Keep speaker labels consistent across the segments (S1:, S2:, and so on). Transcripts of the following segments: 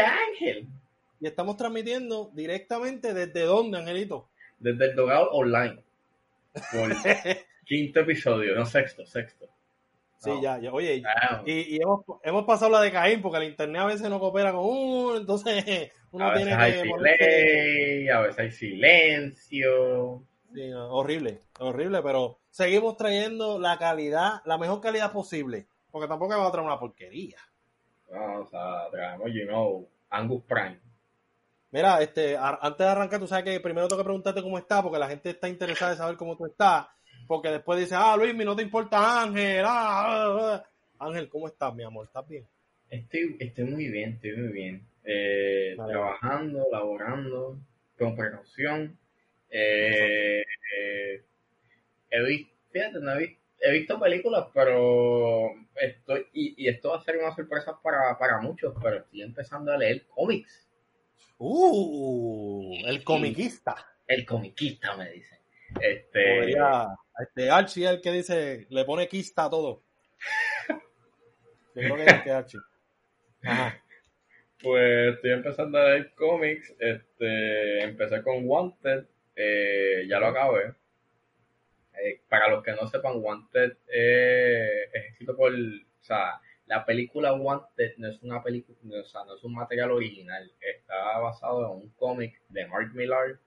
S1: soy Ángel.
S2: Y estamos transmitiendo directamente desde dónde, Angelito?
S1: Desde el Dogado Online. Por quinto episodio, no sexto, sexto.
S2: Sí,
S1: No.
S2: ya, ya. Oye,
S1: Ah,
S2: y, y hemos, hemos pasado la de Caín porque el internet a veces no coopera con uno, entonces uno
S1: a veces
S2: tiene
S1: hay
S2: que
S1: delay, a veces hay silencio.
S2: Sí, no, horrible, horrible, pero seguimos trayendo la calidad, la mejor calidad posible, porque tampoco vamos a traer una porquería.
S1: No, o sea, traemos, you know, Angus Prime.
S2: Mira, este, antes de arrancar, tú sabes que primero tengo que preguntarte cómo estás, porque la gente está interesada en saber cómo tú estás, porque después dice, ah, Luis, no te importa Ángel, ah, ah, ah". Ángel, ¿cómo estás, mi amor? ¿Estás bien?
S1: Estoy, estoy muy bien, estoy muy bien. Eh,
S2: Vale.
S1: trabajando, laborando, con precaución. Eh, eh, he visto, fíjate, no he, he visto películas, pero estoy, y, y esto va a ser una sorpresa para, para muchos, pero estoy empezando a leer cómics.
S2: Uh, el comiquista.
S1: El comiquista, me dicen. Este,
S2: Podría, este Archie es el que dice, le pone quista a todo. Yo creo que es Archie. Ajá.
S1: Pues estoy empezando a leer cómics. Este, empecé con Wanted, eh, ya lo acabé. Eh, para los que no sepan, Wanted eh, es escrito por, o sea, la película Wanted no es una película, no, o sea, no es un material original. Está basado en un cómic de Mark Millar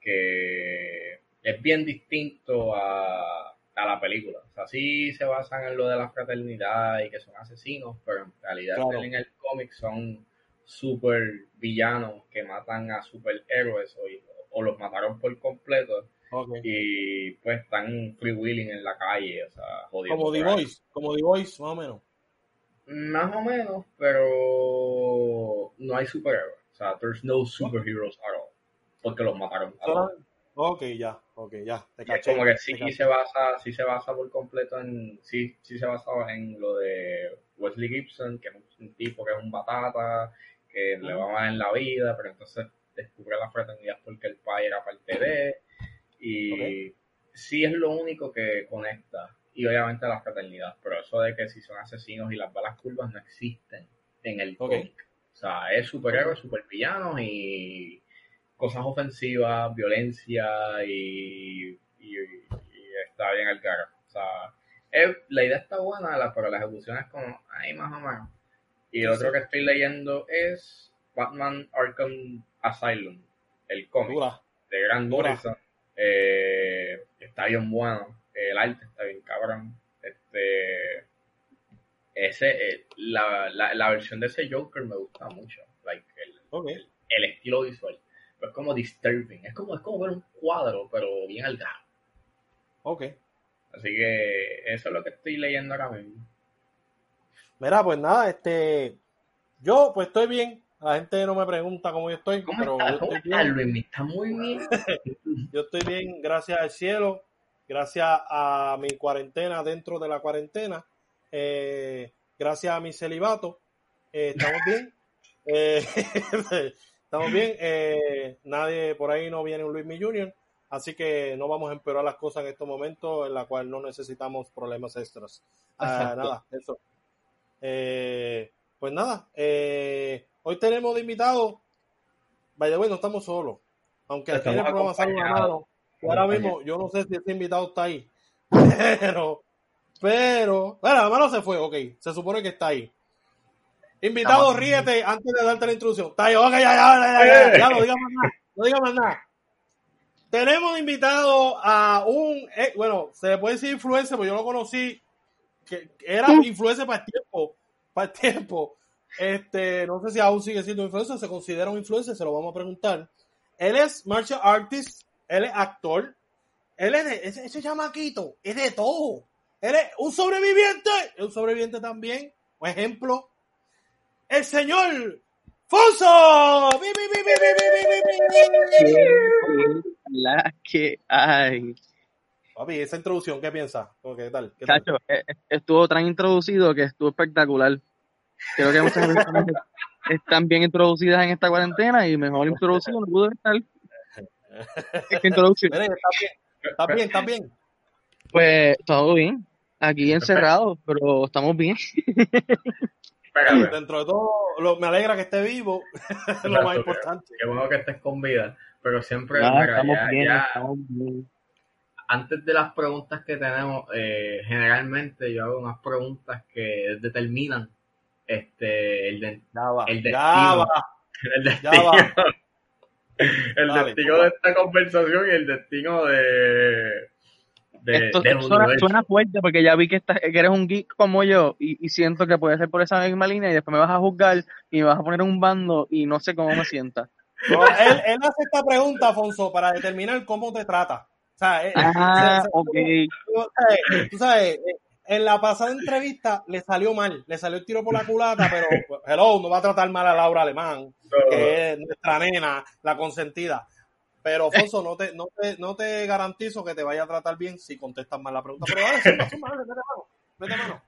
S1: que es bien distinto a, a la película. O sea, sí se basan en lo de la fraternidad y que son asesinos, pero en realidad
S2: Claro.
S1: en el cómic son super villanos que matan a superhéroes o, o los mataron por completo Y pues están freewheeling en la calle, o sea, jodiendo.
S2: Como The. Voice, como The Voice, más o menos.
S1: Más o menos, pero no hay superhéroes. O sea, there's no superheroes at all. Porque los mataron a todos.
S2: Ok, ya, ok, ya. Te
S1: Y es
S2: caché.
S1: como que sí
S2: caché.
S1: se basa, sí se basa por completo en, sí, sí se basa en lo de Wesley Gibson, que es un tipo que es un batata, que le va mal en la vida, pero entonces descubre la fraternidad porque el padre era parte de, y sí es lo único que conecta, y obviamente la fraternidad, pero eso de que si son asesinos y las balas curvas no existen en el cómic. O sea, es superhéroes, supervillanos y cosas ofensivas, violencia y, y, y está bien el cara. O sea, es- la idea está buena, la- pero la ejecución es como, ahí más o menos. Y el otro que estoy leyendo es Batman Arkham Asylum, el cómic
S2: Dura.
S1: de Grant
S2: Dura.
S1: Morrison. Eh, está bien bueno, el arte está bien cabrón. Este, ese, eh, la, la, la versión de ese Joker me gusta mucho, like, el, el estilo visual. Pero es como disturbing, es como, es como ver un cuadro, pero bien algado.
S2: Ok.
S1: Así que eso es lo que estoy leyendo ahora mismo.
S2: Mira, pues nada, este. Yo, pues estoy bien. La gente no me pregunta cómo yo estoy,
S1: ¿Cómo
S2: pero yo
S1: ¿Cómo
S2: estoy bien.
S1: Luis? Está muy bien.
S2: Yo estoy bien, gracias al cielo, gracias a mi cuarentena dentro de la cuarentena, eh, gracias a mi celibato, eh, estamos bien. Eh, estamos bien. eh, nadie por ahí no viene un Luis Mi Junior, así que no vamos a empeorar las cosas en estos momentos en la cual no necesitamos problemas extras. Ah, nada, eso. Eh, pues nada, eh, hoy tenemos de invitado. Vaya, bueno, estamos solos. Aunque aquí en el programa sale una mano. Y ahora mismo, yo no sé si ese invitado está ahí. Pero, pero, bueno, la mano se fue, ok. Se supone que está ahí. Invitado,
S1: Estamos-
S2: ríete antes de darte la introducción. Está ahí, ok, ya, ya, ya, ya, ya, ya, no digas más nada. No digas más nada. Tenemos de invitado a un, eh, bueno, se le puede decir influencer, porque yo lo conocí, que, que era influencer para el tiempo, para el tiempo. Este, no sé si aún sigue siendo influencer, se considera un influencer, se lo vamos a preguntar. Él es martial artist, él es actor, él es de, ese, ese chamaquito, es de todo. Él es un sobreviviente, es un sobreviviente también, un ejemplo. El señor Fonso.
S3: La que hay.
S2: Papi, esa introducción, ¿qué piensas? ¿Qué tal? ¿Qué tal?
S3: E, e, estuvo tan introducido que estuvo espectacular. Creo que muchas personas están bien introducidas en esta cuarentena y mejor introducido no pudo estar. Esta introducción.
S2: Mire, está bien, está bien, está bien.
S3: Pues todo bien. Aquí encerrados, pero estamos bien.
S2: Dentro de todo, lo- me alegra que esté vivo, es lo más importante.
S1: Qué bueno que estés con vida. Pero siempre,
S3: Ya,
S1: mira,
S3: estamos
S1: ya-
S3: bien,
S1: ya-
S3: estamos bien.
S1: antes de las preguntas que tenemos, eh, generalmente yo hago unas preguntas que determinan este el, de- El destino. el destino, el
S2: Dale,
S1: destino de esta conversación y el destino de, de
S3: Esto
S1: del
S3: suena, fuerte porque ya vi que, estás, que eres un geek como yo y, y siento que puede ser por esa misma línea y después me vas a juzgar y me vas a poner un bando y no sé cómo me sienta.
S2: No, él, él hace esta pregunta, Afonso, para determinar cómo te trata. O sea, eh,
S3: Ah,
S2: se- se-
S3: ok.
S2: tú sabes, tú sabes, eh, en la pasada entrevista le salió mal, le salió el tiro por la culata, pero pues, hello, no va a tratar mal a Laura Alemán,
S1: No,
S2: que es nuestra nena, la consentida. Pero, Afonso, no te, no te, no te garantizo que te vaya a tratar bien si contestas mal la pregunta. Pero dale, suma, suma, dale, mete mano, mete mano.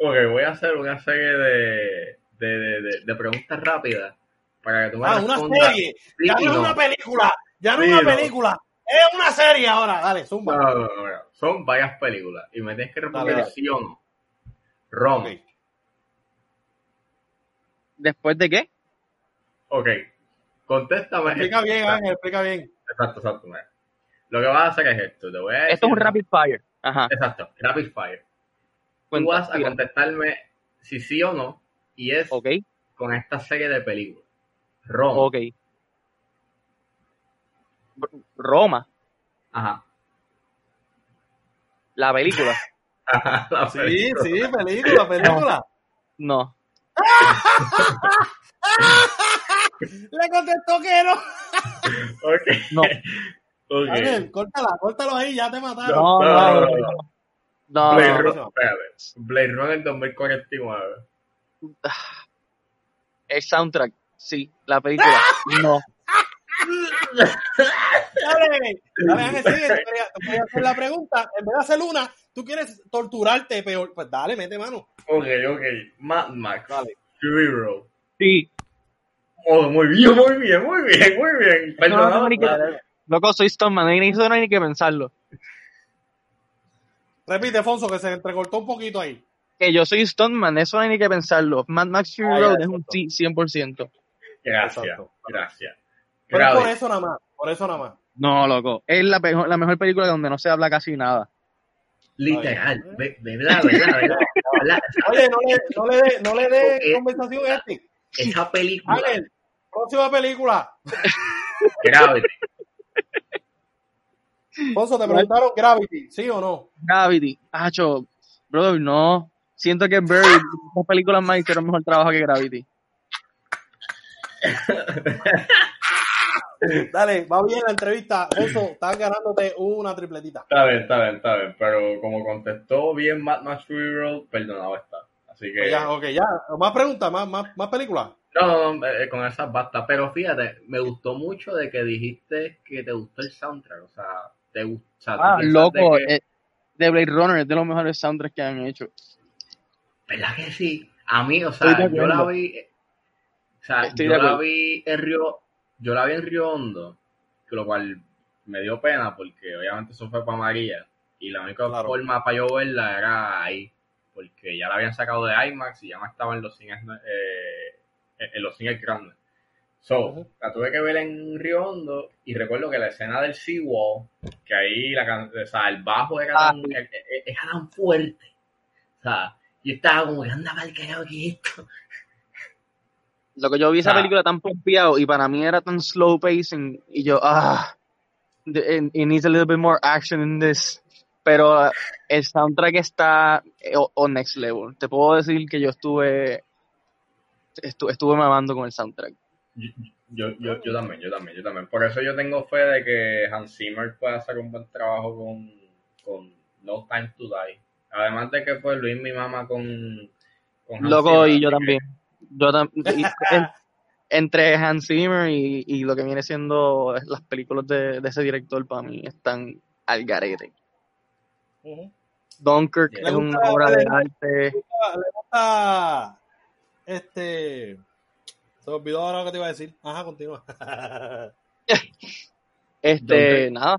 S1: Ok, voy a hacer una serie de, de, de, de- preguntas rápidas para que tú me
S2: Ah, una
S1: respondas
S2: serie,
S1: sí
S2: ya no es una película, ya no es
S1: Sí,
S2: una película, es una serie ahora, dale, zumba.
S1: No, no, no, no. Son varias películas y me tienes que responder sí o no. Roma.
S2: Ok.
S3: ¿Después de qué?
S1: Ok. Contéstame.
S2: Explica bien, Ángel, explica bien.
S1: Exacto, exacto. mira. Lo que vas a hacer es esto. Te voy a decir.
S3: Esto es un rapid fire. Ajá.
S1: Exacto, rapid fire. Tú vas a
S3: tira.
S1: contestarme si sí o no y es con esta serie de películas. Roma.
S3: ok. Roma,
S1: Ajá.
S3: La película.
S1: La
S2: Sí,
S1: película.
S2: sí, película, película.
S3: No.
S2: Le contestó que no.
S1: Ok.
S3: No.
S1: Ok.
S2: Ángel, córtala, córtalo ahí, ya te mataron.
S3: No,
S1: No,
S3: no,
S1: no,
S3: no.
S1: no.
S3: No,
S1: Blade
S3: no.
S1: Runner. Blade Runner 2049.
S3: El soundtrack, sí. La película, no.
S2: Dale, dale, Ángel, sigue. Te quería, te quería hacer la pregunta. En vez de hacer una, tú quieres torturarte peor. Pues dale, mete mano.
S1: Ok, ok. Mad Max.
S2: Dale.
S1: Fury Road.
S3: Sí.
S1: Oh, muy bien, muy bien, muy bien, muy bien.
S3: No, no,
S1: Perdón.
S3: no, ni que- Loco, soy no ni, eso no hay ni que pensarlo.
S2: Repite, Fonso, que se entrecortó un poquito ahí.
S3: Que yo soy Stoneman, eso no hay ni que pensarlo. Mad Max Fury
S2: Ah,
S3: Road es un sí 100%.
S1: Gracias,
S2: Exacto.
S1: gracias.
S2: Pero es por eso nada más. Por eso nada más.
S3: No, loco. Es la, pejo- la mejor película donde no se habla casi nada.
S1: Literal, ve- verdad, verdad, verdad, verdad.
S2: Oye, no le, no le dé no le conversación a este.
S1: Esa película,
S2: Ángel, próxima película.
S1: Gravity.
S2: Fonso, te preguntaron Gravity, ¿sí o no?
S3: Gravity. Hacho, brother, no. Siento que Bird, las películas más hicieron mejor trabajo que Gravity.
S2: Dale, va bien la entrevista. Fonso, estás ganándote una tripletita.
S1: Está bien, está bien, está bien, pero como contestó bien Mad Max Fury Road, perdonado está. Así que...
S2: Pues ya, ok, ya. Más preguntas, más, más, más películas.
S1: No, no, no, eh, con esas basta. Pero fíjate, me gustó mucho de que dijiste que te gustó el soundtrack. O sea, te gusta.
S3: Ah, loco.
S1: de que-
S3: eh, de Blade Runner es de los mejores soundtracks que han hecho.
S1: ¿Verdad que sí? A mí, o sea, yo la vi. O sea,
S3: Estoy
S1: yo la vi en Río. Yo la vi en Río Hondo, lo cual me dio pena porque obviamente eso fue para María. Y la única
S2: Claro.
S1: forma para yo verla era ahí. Porque ya la habían sacado de IMAX y ya no estaba en los cines, eh, en los cines grandes. So, la tuve que ver en Río Hondo y recuerdo que la escena del Seawall, que ahí la, o sea, el bajo era,
S3: Ah,
S1: tan, e- e- era tan fuerte. O sea, yo estaba como que anda mal carajo que esto.
S3: Lo que yo vi esa
S1: Ah.
S3: película tan pompeado y para mí era tan slow pacing y yo, ah, it, it needs a little bit more action in this. Pero uh, el soundtrack está eh, o, o next level. Te puedo decir que yo estuve, estu- estuve mamando con el soundtrack.
S1: Yo, yo, yo también, yo también, yo también. Por eso yo tengo fe de que Hans Zimmer pueda hacer un buen trabajo con, con No Time to Die. Además de que fue Luis mi mamá con, con Hans
S3: Loco,
S1: Zimmer,
S3: y yo también. Yo en- entre Hans Zimmer y, y lo que viene siendo las películas de, de ese director, para mí están al garete.
S2: Ujú.
S3: Dunkirk
S1: Le
S3: es una obra de arte.
S2: Le gusta. Este. Se me olvidó ahora lo que te iba a decir. Ajá, continúa.
S3: Este,
S1: Dunkirk.
S3: nada.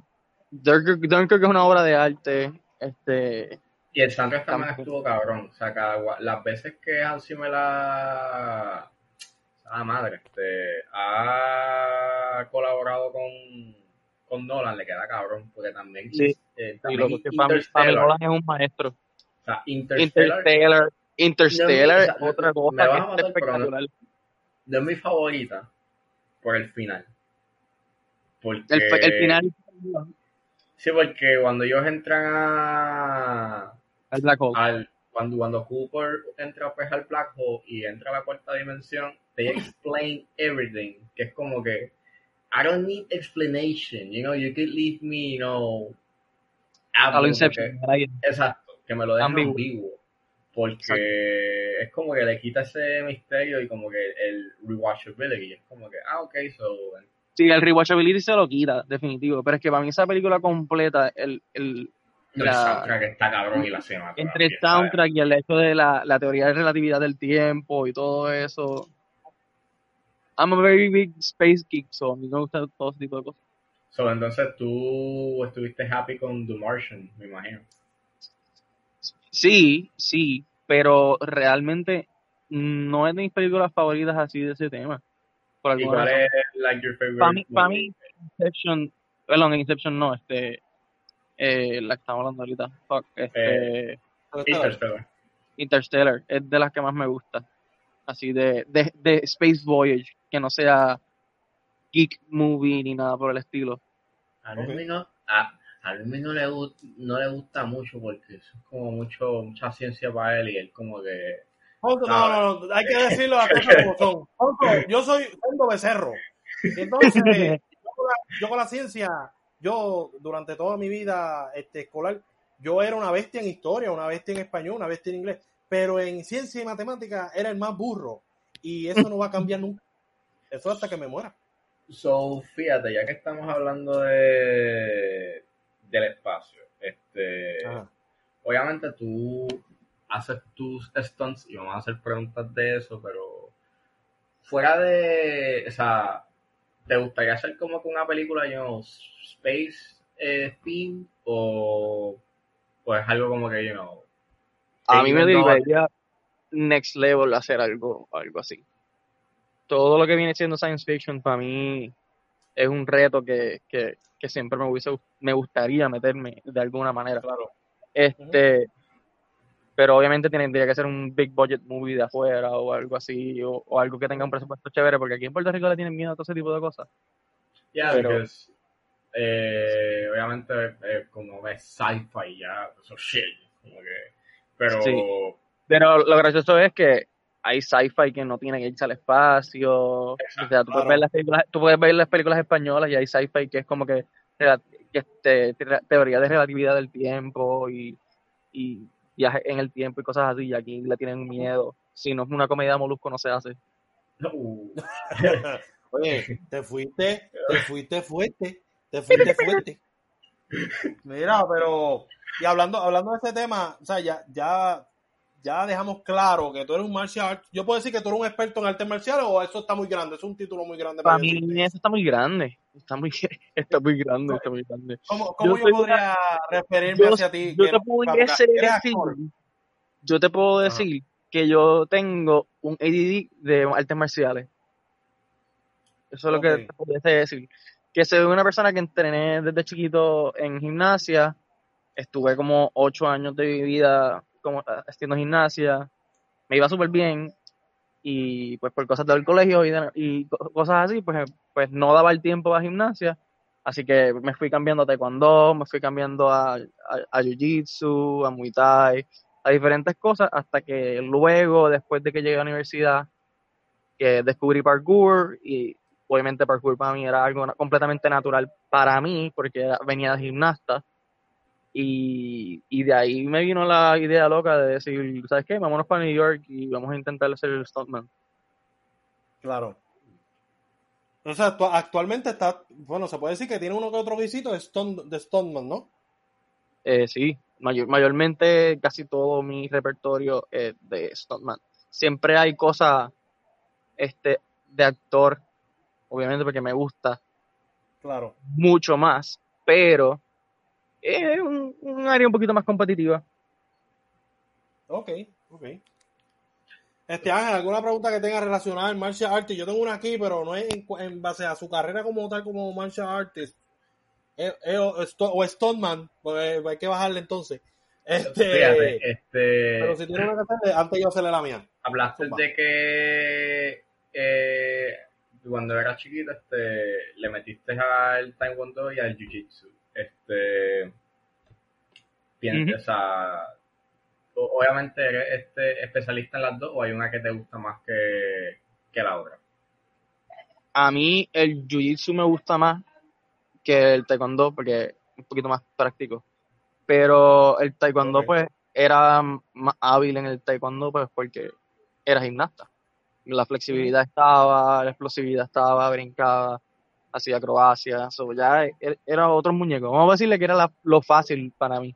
S3: Dunkirk, Dunkirk es una obra de arte. Este,
S1: Y el soundtrack también estuvo cabrón. O sea, cada, las veces que Hans Zimmer la... Ah, madre, este, ha colaborado con, con Nolan, le queda cabrón, porque también...
S3: Sí.
S1: Eh,
S3: Y
S1: también
S3: Nolan es un maestro.
S1: O sea, Interstellar,
S3: Interstellar, Interstellar es otra
S1: me
S3: cosa
S1: vas a matar,
S3: espectacular.
S1: no es mi favorita por el final. Porque...
S3: El, el final
S1: Sí, porque cuando ellos entran a...
S3: el Black Hole.
S1: al cuando, cuando Cooper entra pues al Black Hole y entra a la cuarta dimensión, they explain everything, que es como que I don't need explanation, you know, you could leave me, you know,
S3: a lo Inception.
S1: que- exacto, que me lo dejen
S3: Ambiguo.
S1: ambiguo, porque es como que le quita ese misterio y como que el rewatchability, es como que, ah, ok, so,
S3: Sí, el rewatchability se lo quita, definitivo. Pero es que para mí esa película completa, el, el,
S1: el
S3: la-
S1: soundtrack está cabrón y la cinematografía.
S3: entre el soundtrack y el hecho de la, la teoría de relatividad del tiempo y todo eso. I'm a very big space geek, so a mí me gusta todo ese tipo de cosas.
S1: So, entonces tú estuviste happy con The Martian, me imagino.
S3: Sí, sí, pero realmente no es de mis películas favoritas así de ese tema. Por
S1: ¿Y
S3: alguna
S1: cuál
S3: razón.
S1: es like your favorite
S3: Para mí, Inception, perdón, Inception no, este, eh, la que estamos hablando ahorita, fuck, este,
S1: Interstellar.
S3: Interstellar, es de las que más me gusta, así de, de, de Space Voyage, que no sea geek movie ni nada por el estilo.
S1: A Luis no, a, a Luis no le, no le gusta mucho porque eso es como mucho, mucha ciencia para él y él como que...
S2: Ponto, no, no, no, hay que decirlo las cosas como son. Yo soy Hondo Becerro. Entonces, yo con, la, yo con la ciencia, yo durante toda mi vida este, escolar, yo era una bestia en historia, una bestia en español, una bestia en inglés, pero en ciencia y matemática era el más burro. Y eso no va a cambiar nunca. Eso hasta que me muera.
S1: So, fíjate, ya que estamos hablando de del espacio, este,
S2: Ajá.
S1: obviamente tú haces tus stunts y vamos a hacer preguntas de eso, pero fuera de, o sea, ¿te gustaría hacer como que una película, know, space eh, theme o, o es algo como que, you know,
S3: A mí me divertiría next level hacer algo, algo así. Todo lo que viene siendo science fiction para mí es un reto que, que, que siempre me hubiese, me gustaría meterme de alguna manera.
S2: Claro.
S3: Este, pero obviamente tendría que ser un big budget movie de afuera o algo así, o, o algo que tenga un presupuesto chévere, porque aquí en Puerto Rico le tienen miedo a todo ese tipo de cosas.
S1: Yeah,
S3: Pero-
S1: because, eh, obviamente eh, como es sci-fi ya, eso shit, como que, pero
S3: Sí. Pero lo gracioso es que hay sci-fi que no tiene que irse al espacio. O sea, tú puedes, ver las películas, tú puedes ver las películas españolas y hay sci-fi que es como que, que te- teoría de relatividad del tiempo y, y viaje en el tiempo y cosas así. Y aquí le tienen miedo. Si no es una comedia de molusco, no se hace.
S1: uh,
S2: Oye, te fuiste, te fuiste fuerte, te fuiste fuerte. Mira, pero y hablando, hablando de este tema, o sea, ya, ya, ya dejamos claro que tú eres un martial art. Yo puedo decir que tú eres un experto en artes marciales o eso está muy grande, es un título muy grande
S3: Para
S2: para
S3: mí
S2: decirte.
S3: eso está muy grande. Está muy, está muy grande, está muy grande.
S2: ¿Cómo, cómo
S3: yo
S2: podría referirme
S3: Yo,
S2: hacia ti?
S3: yo te decir, yo te puedo
S1: Ajá.
S3: decir que yo tengo un ADD de artes marciales. Eso es lo que te pudiese decir. Que soy una persona que entrené desde chiquito en gimnasia. Estuve como ocho años de mi vida como haciendo gimnasia. Me iba súper bien. Y pues por cosas del colegio y, de- y co- cosas así, pues, pues no daba el tiempo a gimnasia. Así que me fui cambiando a taekwondo, me fui cambiando a, a, a jiu-jitsu, a muay thai, a diferentes cosas, hasta que luego, después de que llegué a la universidad, que descubrí parkour y obviamente parkour para mí era algo completamente natural para mí, porque venía de gimnasta. Y, y de ahí me vino la idea loca de decir, ¿sabes qué? Vámonos para New York y vamos a intentar ser el stuntman.
S2: Claro. O sea, actu- actualmente está, bueno, se puede decir que tiene uno que otro visito de, Stone, de Stoneman, ¿no?
S3: Eh, sí, mayor- mayormente casi todo mi repertorio es de stuntman. Siempre hay cosas este, de actor, obviamente porque me gusta
S2: Claro.
S3: mucho más, pero es un, un área un poquito más competitiva.
S2: Ok, ok. Este Ángel, ¿alguna pregunta que tenga relacionada al martial artist? Yo tengo una aquí, pero no es en, en base a su carrera como tal, como martial artist. Eh, eh, o, o Stoneman, pues hay que bajarle entonces. Este,
S1: Fíjate, este,
S2: pero si tiene una que hacerle, antes yo hacerle la mía.
S1: hablaste
S2: Zumba.
S1: de que eh, cuando eras chiquito este, le metiste al Taekwondo y al Jiu-Jitsu. Este, o sea, obviamente eres este, especialista en las dos o hay una que te gusta más que, que la otra.
S3: A mí el jiu-jitsu me gusta más que el taekwondo porque es un poquito más práctico. Pero el taekwondo, pues, era más hábil en el taekwondo, pues, porque era gimnasta. La flexibilidad estaba, la explosividad estaba, brincaba, hacía acrobacia. So, ya e- era otro muñeco. Vamos a decirle que era la- lo fácil para mí.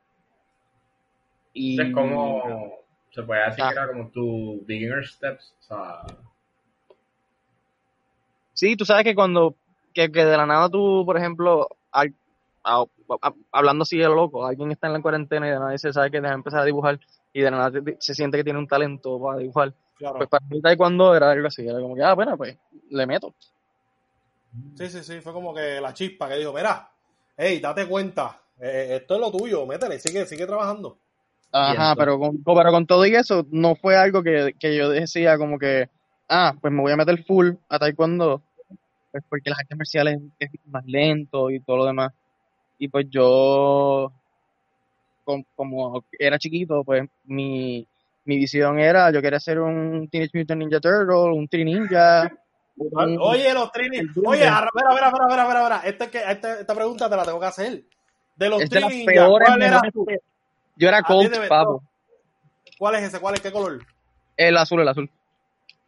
S3: Y
S1: Entonces, como se puede decir
S3: Ah.
S1: que era como tu beginner steps, o sea,
S3: Sí, tú sabes que cuando, que, que de la nada tú, por ejemplo, al- a- a- hablando así de lo loco, alguien está en la cuarentena y de nada dice, sabe que deja empezar a dibujar y de la nada se siente que tiene un talento para dibujar.
S2: Claro.
S3: Pues para mí taekwondo era algo así, era como que, ah, bueno, pues le meto.
S2: Sí, sí, sí, fue como que la chispa que dijo, mira, hey, date cuenta, eh, esto es lo tuyo, métele, sigue, sigue trabajando.
S3: Ajá, pero con, pero con todo y eso, no fue algo que, que yo decía como que, ah, pues me voy a meter full a taekwondo, pues porque las artes marciales es más lento y todo lo demás. Y pues yo, com- como era chiquito, pues mi, mi visión era, yo quería ser un Teenage Mutant Ninja Turtle, un Tri Ninja. Un-
S2: Oye, los Trini,
S3: el Ninja.
S2: oye, espera, espera, espera, espera, espera, espera. Esta, es que, esta, esta pregunta te la tengo que hacer. De los
S3: es de las
S2: Trini,
S3: peores
S2: ¿cuál era
S3: Yo era Colt, papo.
S2: ¿Cuál es ese? ¿Cuál es? ¿Qué color?
S3: El azul, el azul.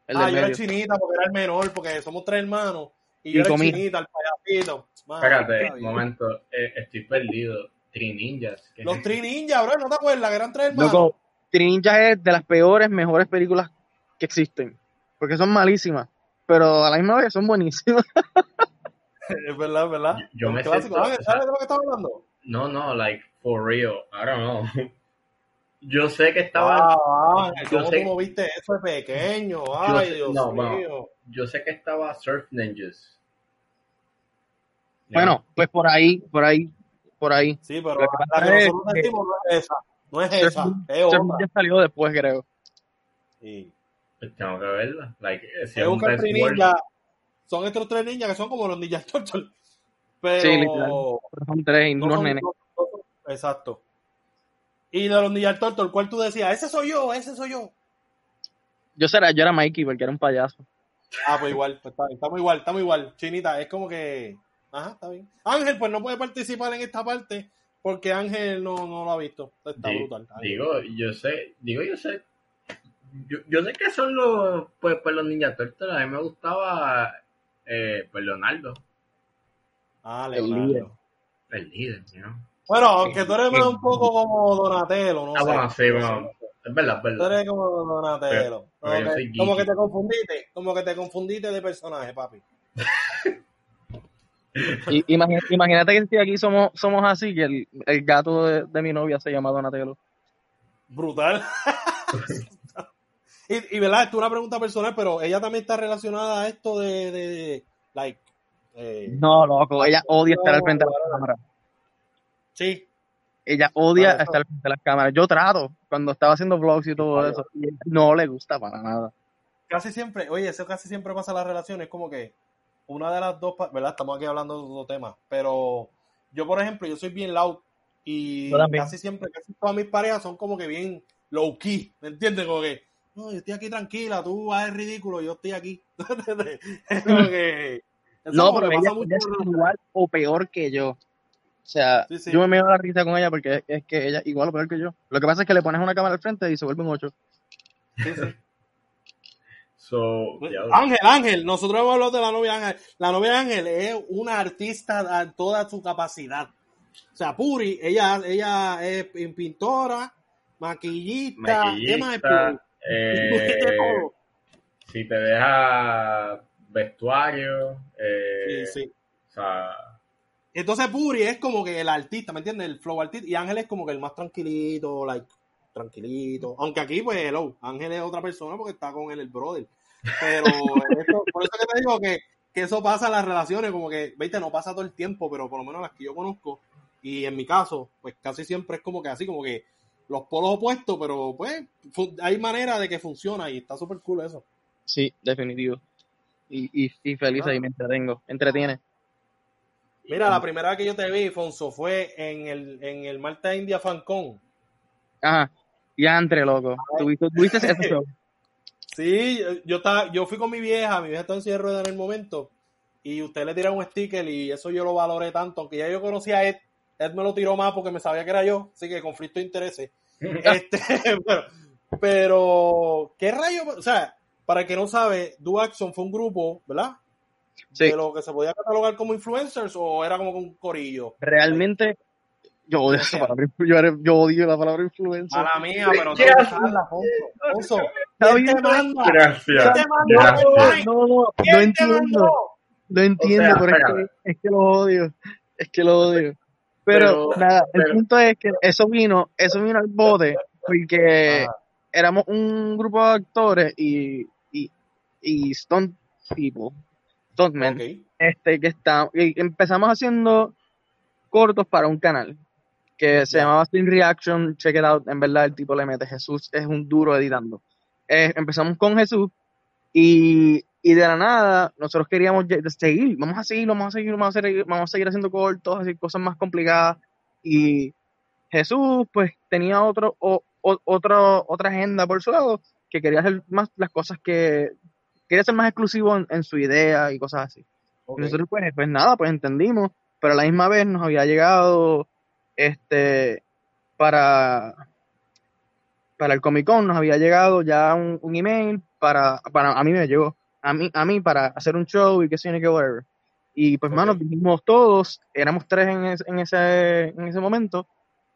S3: El
S2: ah, yo era chinita porque era el menor, porque somos tres hermanos. Y yo
S3: Y
S2: era chinita, el payasito.
S1: Espérate, un momento, eh, estoy perdido. Tri Ninjas. ¿qué es
S2: Los
S1: eso?
S2: Tri Ninja, bro, ¿no te acuerdas? Que eran tres hermanos.
S3: Loco, Tri Ninja es de las peores, mejores películas que existen. Porque son malísimas. Pero a la misma vez son buenísimas.
S2: Es verdad, es verdad.
S1: Yo- yo me
S2: clásico.
S1: siento-
S2: Ah, ¿Sabes de lo que estaba hablando?
S1: No, no, like, for real, I don't know. Yo sé que estaba,
S2: Ah, Ángel,
S1: yo
S2: ¿cómo
S1: sé-
S2: tú no viste eso de pequeño? Ay,
S1: sé-
S2: Dios
S1: no,
S2: mío.
S1: yo sé que estaba Surf Ninjas.
S3: Bueno, pues por ahí, por ahí, por ahí.
S2: Sí, pero
S3: que
S2: la que
S3: es
S2: nosotros decimos no es esa. No es
S3: Surf
S2: esa, es
S3: Surf
S2: otra.
S3: Ninja salió después, creo.
S2: Sí.
S1: Pues tengo que verla. Like, eh, si
S2: Es
S1: un
S2: ninjas. Son estos tres ninjas que son como los ninjas Turtles. Pero
S3: Sí, literal. Pero son tres y
S2: no
S3: unos
S2: son-
S3: nenes.
S2: no- no son- Exacto. Y de los ninjas Turtles, ¿cuál tú decías? Ese soy yo, ese soy yo.
S3: Yo, era, yo era Mikey porque era un payaso.
S2: Ah, pues igual, pues está bien, estamos igual, estamos igual. Chinita, es como que. Ajá, está bien. Ángel, pues no puede participar en esta parte porque Ángel no, no lo ha visto. Está brutal.
S1: digo, yo sé, digo, yo sé. Yo, yo sé que son los, pues, pues los Ninja Turtles. A mí me gustaba, eh, pues Leonardo,
S2: Ah,
S3: El
S2: Leonardo.
S3: líder.
S1: el líder, ¿no?
S2: Bueno, aunque tú eres más un poco como Donatello, ¿no?
S1: Ah,
S2: sé.
S1: bueno, sí,
S2: No
S1: bueno, es verdad, es
S2: Tú
S1: verdad.
S2: eres como Donatello.
S1: Pero- pero yo
S2: Como, que, como que
S1: geeky.
S2: te confundiste, como que te confundiste de personaje, papi.
S3: Y, imagi- imagínate que si aquí somos, somos así, que el, el gato de, de mi novia se llama Donatello.
S2: Brutal. y, y verdad, esto es una pregunta personal, pero ella también está relacionada a esto de, de, de, like, eh,
S3: No, loco, ella odia estar al frente de las cámaras.
S2: sí,
S3: Ella odia estar al frente de las cámaras. Yo trato, cuando estaba haciendo vlogs y todo eso, y no le gusta para nada.
S2: casi siempre, oye, eso casi siempre pasa en las relaciones, como que una de las dos, ¿verdad? Estamos aquí hablando de otro tema, pero yo, por ejemplo, yo soy bien loud y casi siempre, casi todas mis parejas son como que bien low key, ¿me entiendes? Como que, no, yo estoy aquí tranquila, tú haces ridículo, yo estoy aquí. Es como que, eso
S3: No,
S2: como
S3: pero
S2: que
S3: ella,
S2: pasa mucho
S3: ella es igual o peor que yo. O sea,
S2: Sí, sí.
S3: yo me meo la risa con ella porque es, es que ella es igual o peor que yo. Lo que pasa es que le pones una cámara al frente y se vuelve un ocho.
S2: Sí, sí.
S1: So, ya,
S2: Ángel, Ángel, nosotros hemos hablado de la novia Ángel. La novia Ángel es una artista a toda su capacidad. O sea, Puri, ella, ella es pintora, maquillista, ¿qué más es
S1: maquillista,
S2: Puri?
S1: Eh, si te deja vestuario, eh,
S2: Sí, sí.
S1: o sea,
S2: Entonces Puri es como que el artista, ¿me entiendes? El flow artista. Y Ángel es como que el más tranquilito, like. tranquilito. Aunque aquí, pues, hello, Ángel es otra persona porque está con él el brother. Pero esto- por eso que te digo que, que eso pasa en las relaciones, como que, veiste, no pasa todo el tiempo, pero por lo menos las que yo conozco, y en mi caso, pues casi siempre es como que así, como que los polos opuestos, pero pues hay manera de que funciona y está súper cool eso.
S3: Sí, definitivo. Y, y, y feliz
S2: Ah.
S3: ahí me entretengo. Entretiene.
S2: Mira, la primera vez que yo te vi, Fonso, fue en el, en el Malta India Fancon.
S3: Ajá. Ya entre, loco. ¿Tuviste, tuviste ese show?
S2: Sí, yo- estaba, yo fui con mi vieja, mi vieja estaba en ruedas en el momento, y usted le tiraron un sticker y eso yo lo valoré tanto, aunque ya yo conocía a Ed, Ed me lo tiró más porque me sabía que era yo, así que conflicto de intereses. Este, pero, pero, ¿qué rayo? O sea, para el que no sabe, Do Action fue un grupo, ¿verdad?
S3: Sí.
S2: De lo que se podía catalogar como influencers o era como un corillo.
S3: Realmente, yo odio esa palabra. Yo, yo odio la palabra influencer.
S2: Mala mía, pero
S1: ¿Qué
S2: tengo que
S1: haces?
S2: usarla, Fonso. ¿quién te
S3: bien,
S2: manda?
S1: Gracias.
S2: ¿Quién te.
S3: No, no, no
S2: ¿Quién te
S3: entiendo. Lo entiendo,
S1: sea,
S3: pero es que, es que lo odio. Es que lo odio. Pero,
S1: Pero-
S3: nada, el punto es que eso vino, eso vino al bote porque
S2: Ajá.
S3: éramos un grupo de actores y, y, y stunt people, stuntmen,
S2: Ok.
S3: este, que está, y empezamos haciendo cortos para un canal que se llamaba Stream Reaction, check it out, en verdad el tipo le mete, Jesús es un duro editando. Eh, empezamos con Jesús y, y de la nada nosotros queríamos seguir, vamos a seguir, vamos a seguir, vamos a seguir, vamos a seguir haciendo cortos, hacer cosas más complicadas y Jesús pues tenía otro, o- o- otro, otra agenda por su lado que quería hacer más las cosas que quería ser más exclusivo en, en su idea y cosas así. Y nosotros pues, pues nada, pues entendimos, pero a la misma vez nos había llegado este para para el Comic Con nos había llegado ya un, un email para, para a mí me llegó a mí a mí para hacer un show y qué sé yo qué whatever. Y pues
S2: Ok.
S3: mano, dijimos todos, éramos tres en, es- en ese en ese momento,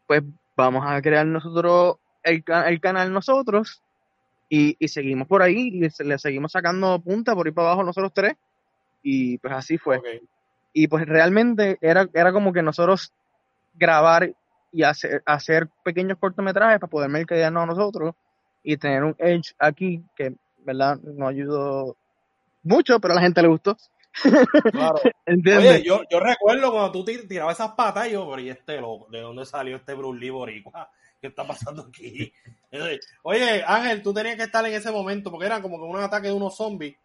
S3: pues vamos a crear nosotros el, el canal nosotros y, y seguimos por ahí y se- le seguimos sacando punta por ahí para abajo nosotros tres y pues así fue
S2: Ok.
S3: y pues realmente era, era como que nosotros grabar y hacer, hacer pequeños cortometrajes para poder mercadearnos a nosotros y tener un edge aquí que, ¿verdad? No ayudó mucho, pero a la gente le gustó.
S2: Claro. Oye, yo, yo recuerdo cuando tú tir- tirabas esas patas, y yo, pero ¿y este loco? ¿De dónde salió este Bruce Lee boricua? ¿Qué está pasando aquí? Oye, Ángel, tú tenías que estar en ese momento, porque era como que un ataque de unos zombies,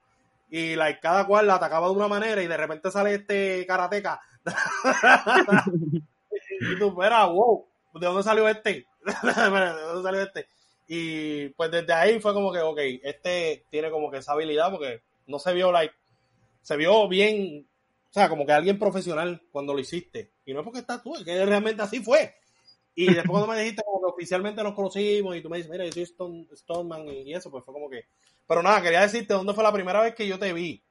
S2: y like, cada cual la atacaba de una manera, y de repente sale este karateca. y tú, espera, wow, ¿de dónde salió este? ¿De dónde salió este? Y pues desde ahí fue como que, ok, este tiene como que esa habilidad, porque no se vio, like, se vio bien, o sea, como que alguien profesional cuando lo hiciste. Y no es porque estás tú, es que realmente así fue. Y después cuando me dijiste como que oficialmente nos conocimos y tú me dices, mira, yo soy Stone, Stoneman y eso, pues fue como que... Pero nada, quería decirte dónde fue la primera vez que yo te vi.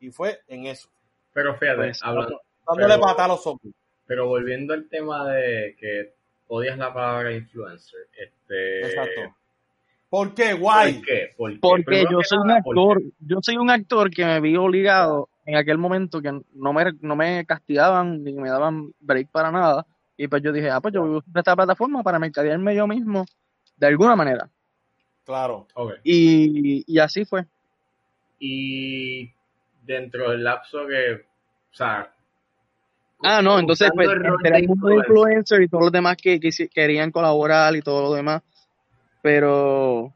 S2: Y fue en eso,
S1: Pero fíjate,
S3: Pues,
S1: hablando,
S2: dándole
S1: Pero-
S2: patada a los zombies.
S1: pero volviendo al tema de que odias la palabra influencer, este,
S2: Exacto. ¿Por qué? Guay.
S1: ¿por qué? ¿Por qué?
S3: Porque
S1: Primero
S3: yo soy un actor, yo soy un actor que me vi obligado en aquel momento que no me, no me castigaban ni me daban break para nada. Y pues yo dije, ah, pues yo voy a usar esta plataforma para mercadearme yo mismo de alguna manera.
S2: Claro.
S1: Ok.
S3: Y, y así fue.
S1: Y dentro del lapso que, o sea,
S3: Ah, no, entonces pues
S1: el
S3: el mundo de
S1: influencer.
S3: y todos los demás que, querían colaborar y todo lo demás. Pero,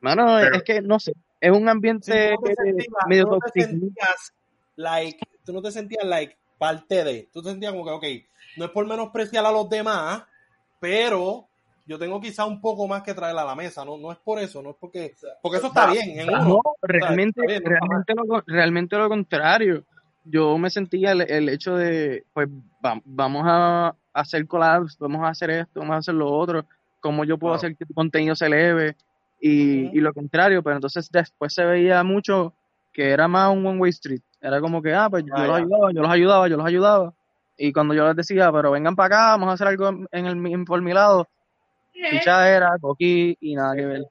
S3: mano,
S1: Pero-
S3: es que no sé, es un ambiente
S2: no sentías,
S3: medio
S2: tú no te
S3: tóxico.
S2: sentías, like, tú no te sentías like parte de, tú te sentías como que, ok, no es por menospreciar a los demás, pero yo tengo quizá un poco más que traer a la mesa, no, no es por eso, no es porque, porque eso está bien en uno.
S3: No, realmente,
S2: bien,
S3: realmente, lo, realmente lo contrario. Yo me sentía el, el hecho de, pues, va- vamos a hacer collabs, vamos a hacer esto, vamos a hacer lo otro, cómo yo puedo hacer que tu contenido se eleve y, lo contrario, pero entonces después se veía mucho que era más un one way street. Era como que, ah, pues yo
S2: Ah,
S3: los ayudaba, yo los ayudaba, yo los ayudaba. Y cuando yo les decía, pero vengan para acá, vamos a hacer algo en, el, por mi lado, pichadera, coquí y nada que ver.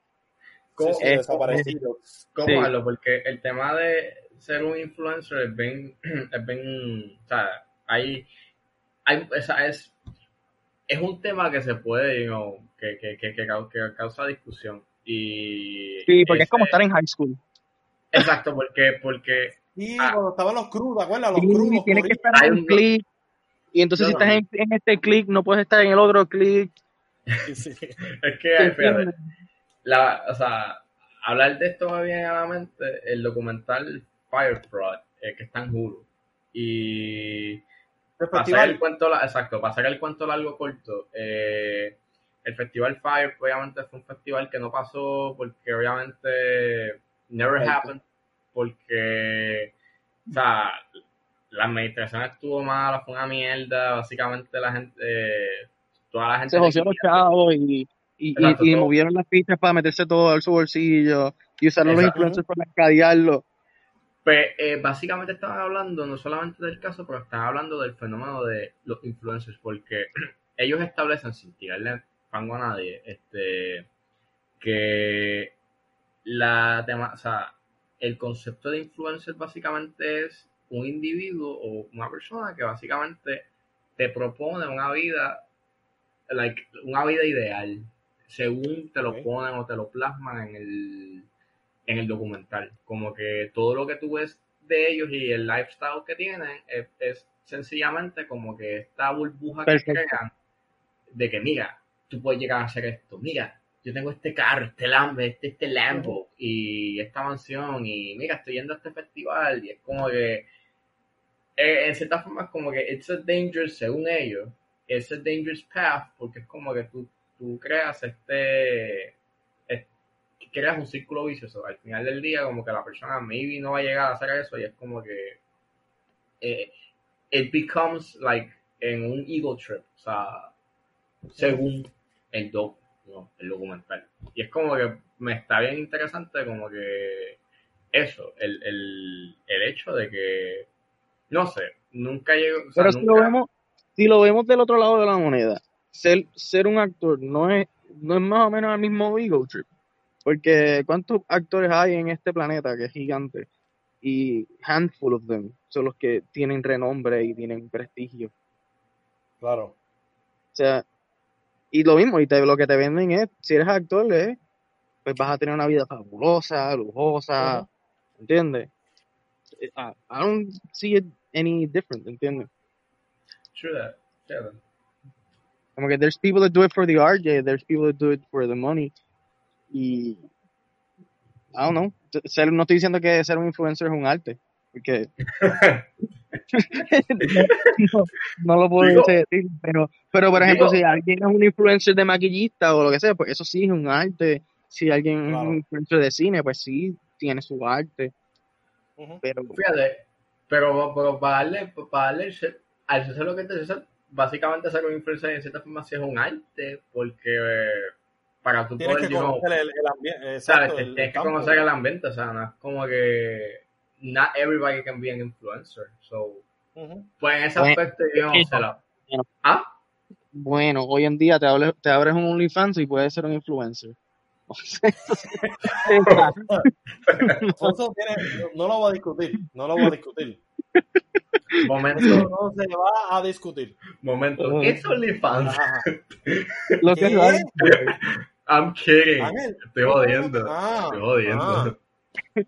S1: ¿Cómo,
S2: Sí, sí,
S3: Eh,
S2: desaparecido.
S1: cómo
S3: sí.
S1: hablo? Porque el tema de ser un influencer es bien, es bien, o sea, hay, hay, esa es, es un tema que se puede, you know, que, que, que, que cau- que causa discusión. Y
S3: Sí, porque es como estar en high school.
S1: Exacto, porque, porque
S2: Y
S1: Ah.
S2: cuando estaban los cruz, ¿te acuerdas? Los
S3: Sí,
S2: los
S3: tienes que estar
S1: Hay
S3: en un click. Y entonces
S1: Yo
S3: si estás en, en este click, no puedes estar en el otro click.
S2: Sí, sí.
S1: es que, fíjate, la, o sea, hablar de esto me viene a la mente el documental Fire Fraud, eh, que está en Hulu. Y para el cuento, la- exacto, para hacer el cuento largo corto, eh, el festival Fire obviamente fue un festival que no pasó porque obviamente never happened, porque, o sea, la administración estuvo mala, fue una mierda, básicamente la gente, eh, toda la gente...
S3: Se joseó los chavos y, y,
S1: Exacto,
S3: movieron las fichas para meterse todo al su bolsillo y usaron los influencers para escadearlo.
S1: Pues eh, básicamente estaban hablando no solamente del caso, pero estaban hablando del fenómeno de los influencers, porque ellos establecen, sin tirarle fango a nadie, este, que la tema, o sea, el concepto de influencer básicamente es un individuo o una persona que básicamente te propone una vida, like, una vida ideal, según te lo ponen o te lo plasman en el, en el documental. Como que todo lo que tú ves de ellos y el lifestyle que tienen es, es sencillamente como que esta burbuja
S3: Perfecto.
S1: que crean de que mira, tú puedes llegar a hacer esto, mira, yo tengo este carro, este Lambo, este, este Lambo y esta mansión y mira, estoy yendo a este festival y es como que eh, en cierta forma es como que it's a dangerous, según ellos, it's a dangerous path porque es como que tú, tú creas este, es- creas un círculo vicioso. Al final del día como que la persona maybe no va a llegar a hacer eso y es como que eh, it becomes like en un ego trip, o sea, según el doc, no, el documental. Y es como que me está bien interesante como que eso, el, el, el hecho de que, no sé, nunca llego, o sea,
S3: Pero si lo vemos, si lo vemos del otro lado de la moneda, ser, ser un actor no es, no es más o menos el mismo ego trip. Porque ¿cuántos actores hay en este planeta que es gigante? Y handful of them son los que tienen renombre y tienen prestigio.
S2: Claro.
S3: O sea, y lo mismo, y te, lo que te venden es, si eres actor, es, pues vas a tener una vida fabulosa, lujosa,
S2: Ujú.
S3: ¿entiendes? I, I don't see it any different, ¿entiendes?
S1: True that, yeah.
S3: Como que there's people that do it for the art, yeah, there's people that do it for the money. Y I don't know. Ser- no estoy diciendo que ser un influencer es un arte, porque no, no lo puedo
S1: Digo-
S3: decir, pero, pero por ejemplo,
S1: Digo-
S3: si alguien es un influencer de maquillista o lo que sea, pues eso sí es un arte. Si alguien es un influencer de cine, pues sí tiene su arte, pero
S1: Fíjate, pero, pero para darle, para darle al hacer lo que te dice, básicamente ser un influencer en cierta forma sí es un arte, porque eh, para tú
S2: Tienes
S1: poder,
S2: que conocer el, el ambiente.
S1: ¿sabes?
S2: Exacto.
S1: Te-
S2: el- el
S1: Tienes que
S2: campo.
S1: conocer el ambiente, o sea, no es como que not everybody can be an influencer, so,
S2: Ujú.
S1: pues en ese
S3: Bueno,
S1: aspecto yo no sé la...
S3: bueno.
S1: ¿Ah?
S3: bueno, hoy en día te, hables- te abres un OnlyFans y puedes ser un influencer.
S2: Eso tiene- no lo voy a discutir. No lo voy a discutir.
S1: Momento,
S2: Eso no se va a discutir.
S1: momento, it's OnlyFans,
S2: Ajá.
S3: Lo que es.
S1: I'm kidding, estoy jodiendo,
S2: Ah,
S1: estoy jodiendo.
S2: ah.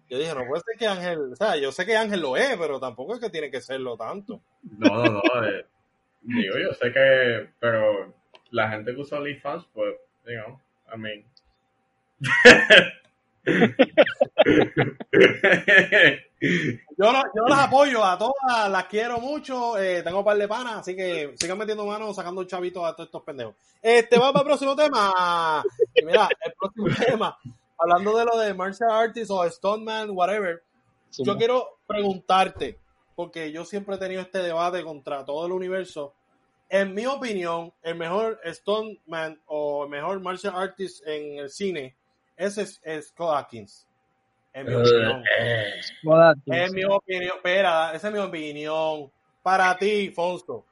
S2: Yo dije, no puede ser que Ángel, o sea, yo sé que Ángel lo es, pero tampoco es que tiene que serlo tanto.
S1: No, no, no. eh, digo, yo sé que, pero la gente que usa OnlyFans, pues, know, I mean.
S2: Yo, no- yo las apoyo a todas, las quiero mucho, eh, tengo un par de panas, así que sigan metiendo manos, sacando un chavito a todos estos pendejos. Este, vamos al próximo tema. Y mira, el próximo tema, hablando de lo de martial artist o stuntman, whatever,
S3: Sí,
S2: yo
S3: ¿no?
S2: quiero preguntarte, porque yo siempre he tenido este debate contra todo el universo. En mi opinión, el mejor stuntman o el mejor martial artist en el cine ese es, es Scott Atkins. En mi opinión.
S3: Joder,
S2: En mi opinión, espera, esa es mi opinión. Para ti, Fonso,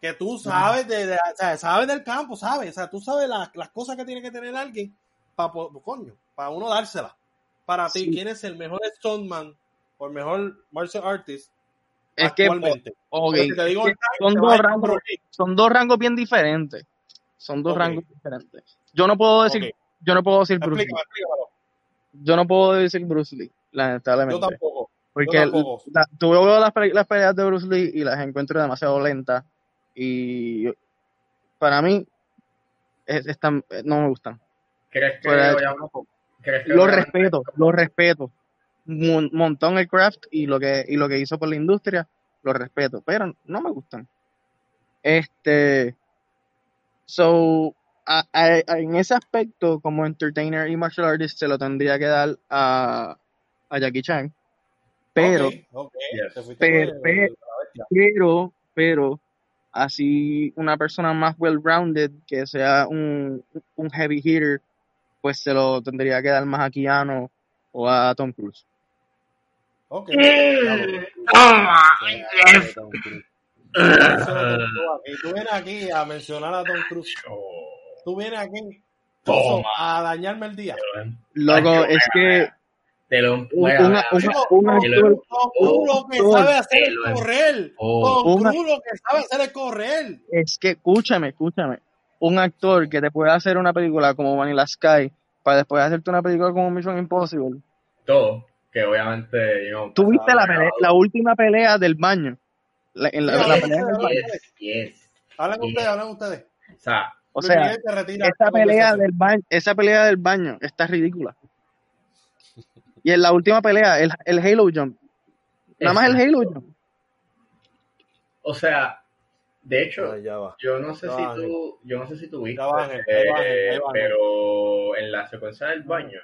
S2: que tú sabes de, de- o sea, sabes del campo, sabes, o sea, tú sabes las, las cosas que tiene que tener alguien para coño, para uno dárselas. Para ti,
S3: Sí.
S2: ¿quién es el mejor stuntman o el mejor martial artist
S3: Es que,
S2: actualmente?
S3: ok,
S2: Porque si te digo
S3: es que son dos rangos, son dos rangos bien diferentes. Son dos rangos diferentes. Yo no puedo decir, yo no puedo decir Bruce Lee. Yo no puedo decir Bruce Lee, lamentablemente.
S2: Yo tampoco.
S3: Porque
S2: Yo tampoco.
S3: la- tú veo las, pe- las peleas de Bruce Lee y las encuentro demasiado lentas. Y para mí, es- están, no me gustan.
S1: ¿Crees que,
S3: Fuera de-
S1: obviamente- crees que
S3: Lo respeto, lo respeto. Un montón el craft y lo que y lo que hizo por la industria, lo respeto, pero no me gustan. Este, so, a- a- a- en ese aspecto, como entertainer y martial artist, se lo tendría que dar a, a Jackie Chan. Pero, Pero- pero- pero, pero, así una persona más well-rounded, que sea un, un heavy hitter, pues se lo tendría que dar más a Keanu o a Tom Cruise.
S2: Ok.
S1: Toma.
S2: Claro, Tom Cruise. Menciona a Tom Cruise aquí. Tú vienes aquí a mencionar a Tom Cruise. Tú vienes aquí
S1: Toma.
S2: a dañarme el día.
S3: Loco, es que
S1: Te lo
S3: un- una, una, un
S1: y lo-
S2: lo que sabe hacer es correr.
S1: Oh.
S2: Cruise lo que sabe hacer es correr.
S3: es que, escúchame, escúchame, un actor que te puede hacer una película como Vanilla Sky para después hacerte una película como Mission Impossible.
S1: todo, que obviamente, you know,
S3: ¿Tuviste la, pelea- la última pelea del baño? La, en la,
S2: Sí,
S3: la
S2: sí,
S3: pelea del baño.
S1: Yes, Sí.
S2: ustedes, hablen ustedes.
S1: O sea,
S3: O sea, esa pelea del baño, esa pelea del baño está ridícula. Y en la última pelea, el, el Halo Jump. Nada más el Halo Jump.
S1: o sea, de hecho,
S2: Ay, ya va.
S1: yo no sé
S2: Ya
S1: si
S2: va,
S1: tú, yo no sé si tú viste,
S2: va,
S1: eh,
S2: va, Ángel.
S1: pero en la secuencia del baño,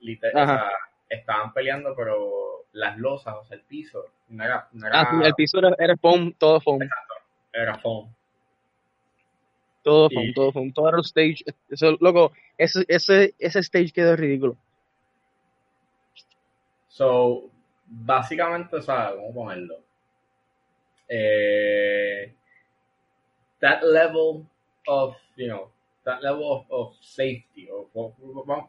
S1: liter- o sea, estaban peleando, pero las losas, o sea, el piso, no era, no era,
S3: Ah, el piso era, era foam, todo foam.
S1: era foam.
S3: Todo foam,
S1: Y-
S3: todo foam. Todo era un stage. Eso, loco, ese, ese, ese stage quedó ridículo.
S1: So, básicamente, o sea, ¿cómo ponerlo? Eh, that level of, you know, that level of, safety, o, bueno,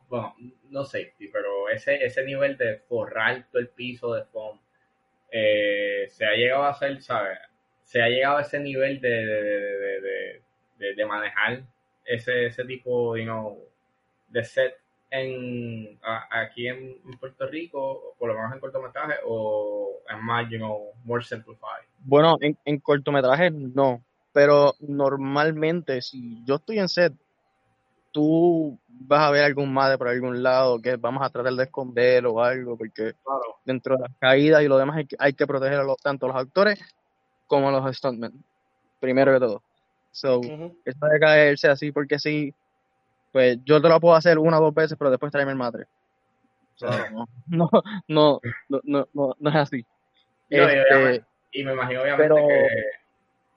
S1: no safety, pero ese, ese nivel de forrar todo el piso de foam, eh, se ha llegado a hacer, ¿sabes? Se ha llegado a ese nivel de, de, de, de, manejar ese, ese tipo, you know, de set en a- aquí en, Puerto Rico, por lo menos en cortometraje, o es más, you know, more simplified.
S3: Bueno, en, en cortometrajes no. Pero normalmente, si yo estoy en set, tú vas a ver algún madre por algún lado que vamos a tratar de esconder o algo, porque
S2: Claro.
S3: dentro de las caídas y lo demás hay que, hay que proteger a los, tanto a los actores como a los stuntmen. Primero que todo. So, eso de caerse así porque sí, pues yo te lo puedo hacer una o dos veces, pero después traerme el madre. O sea,
S2: Claro.
S3: no, no, no, no, no, no es así. Este,
S1: y me imagino obviamente
S3: pero-
S1: que,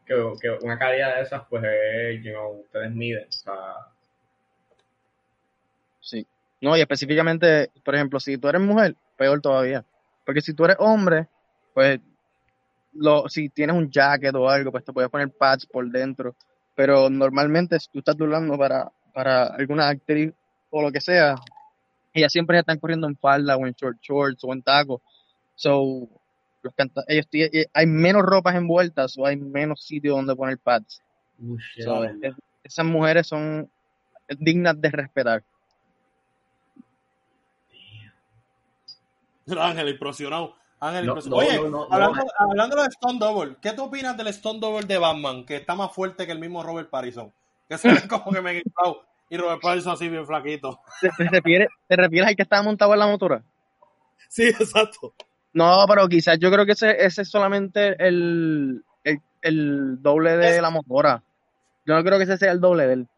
S1: que, una calidad de esas, pues, es, you ustedes miden.
S3: Sí. No, y específicamente, por ejemplo, si tú eres mujer, peor todavía. Porque si tú eres hombre, pues, lo, si tienes un jacket o algo, pues te puedes poner pads por dentro. Pero normalmente, si tú estás doblando para, para alguna actriz o lo que sea, ellas siempre están corriendo en falda o en short shorts o en tacos. So, los ellos eh, hay menos ropas envueltas o hay menos sitio donde poner pads.
S1: shit.
S3: So, es- esas mujeres son dignas de respetar.
S2: Ángel impresionado. Ángel
S1: No,
S2: impresionado. Oye,
S1: no, no, no.
S2: hablando, hablando de Stone Double, ¿qué tú opinas del Stone Double de Batman? Que está más fuerte que el mismo Robert Pattinson. Que se ve como que me inflado. Y Robert Pattinson así bien flaquito.
S3: ¿Te, te refieres, ¿Te refieres al que estaba montado en la motora?
S2: Sí, exacto.
S3: No, pero quizás yo creo que ese, ese es solamente el, el, el doble de
S2: Es-
S3: la motora. Yo no creo que ese sea el doble de él.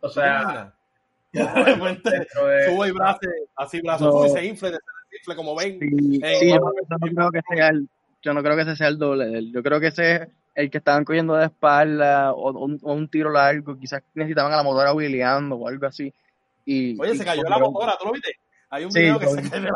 S1: O sea,
S2: de
S1: de-
S2: sube y brazo, así brazo,
S3: No.
S2: y se infle, se infle como ven.
S3: Sí,
S2: Eh,
S3: sí, yo, no- yo no creo que sea el, yo no creo que ese sea el doble de él. Yo creo que ese es el que estaban cogiendo de espalda o, un, o un tiro largo. Quizás necesitaban a la motora wheeleando o algo así. Y,
S2: Oye,
S3: y
S2: se cayó la motora, ¿tú lo viste? Hay un
S3: Sí,
S2: video que se cayó la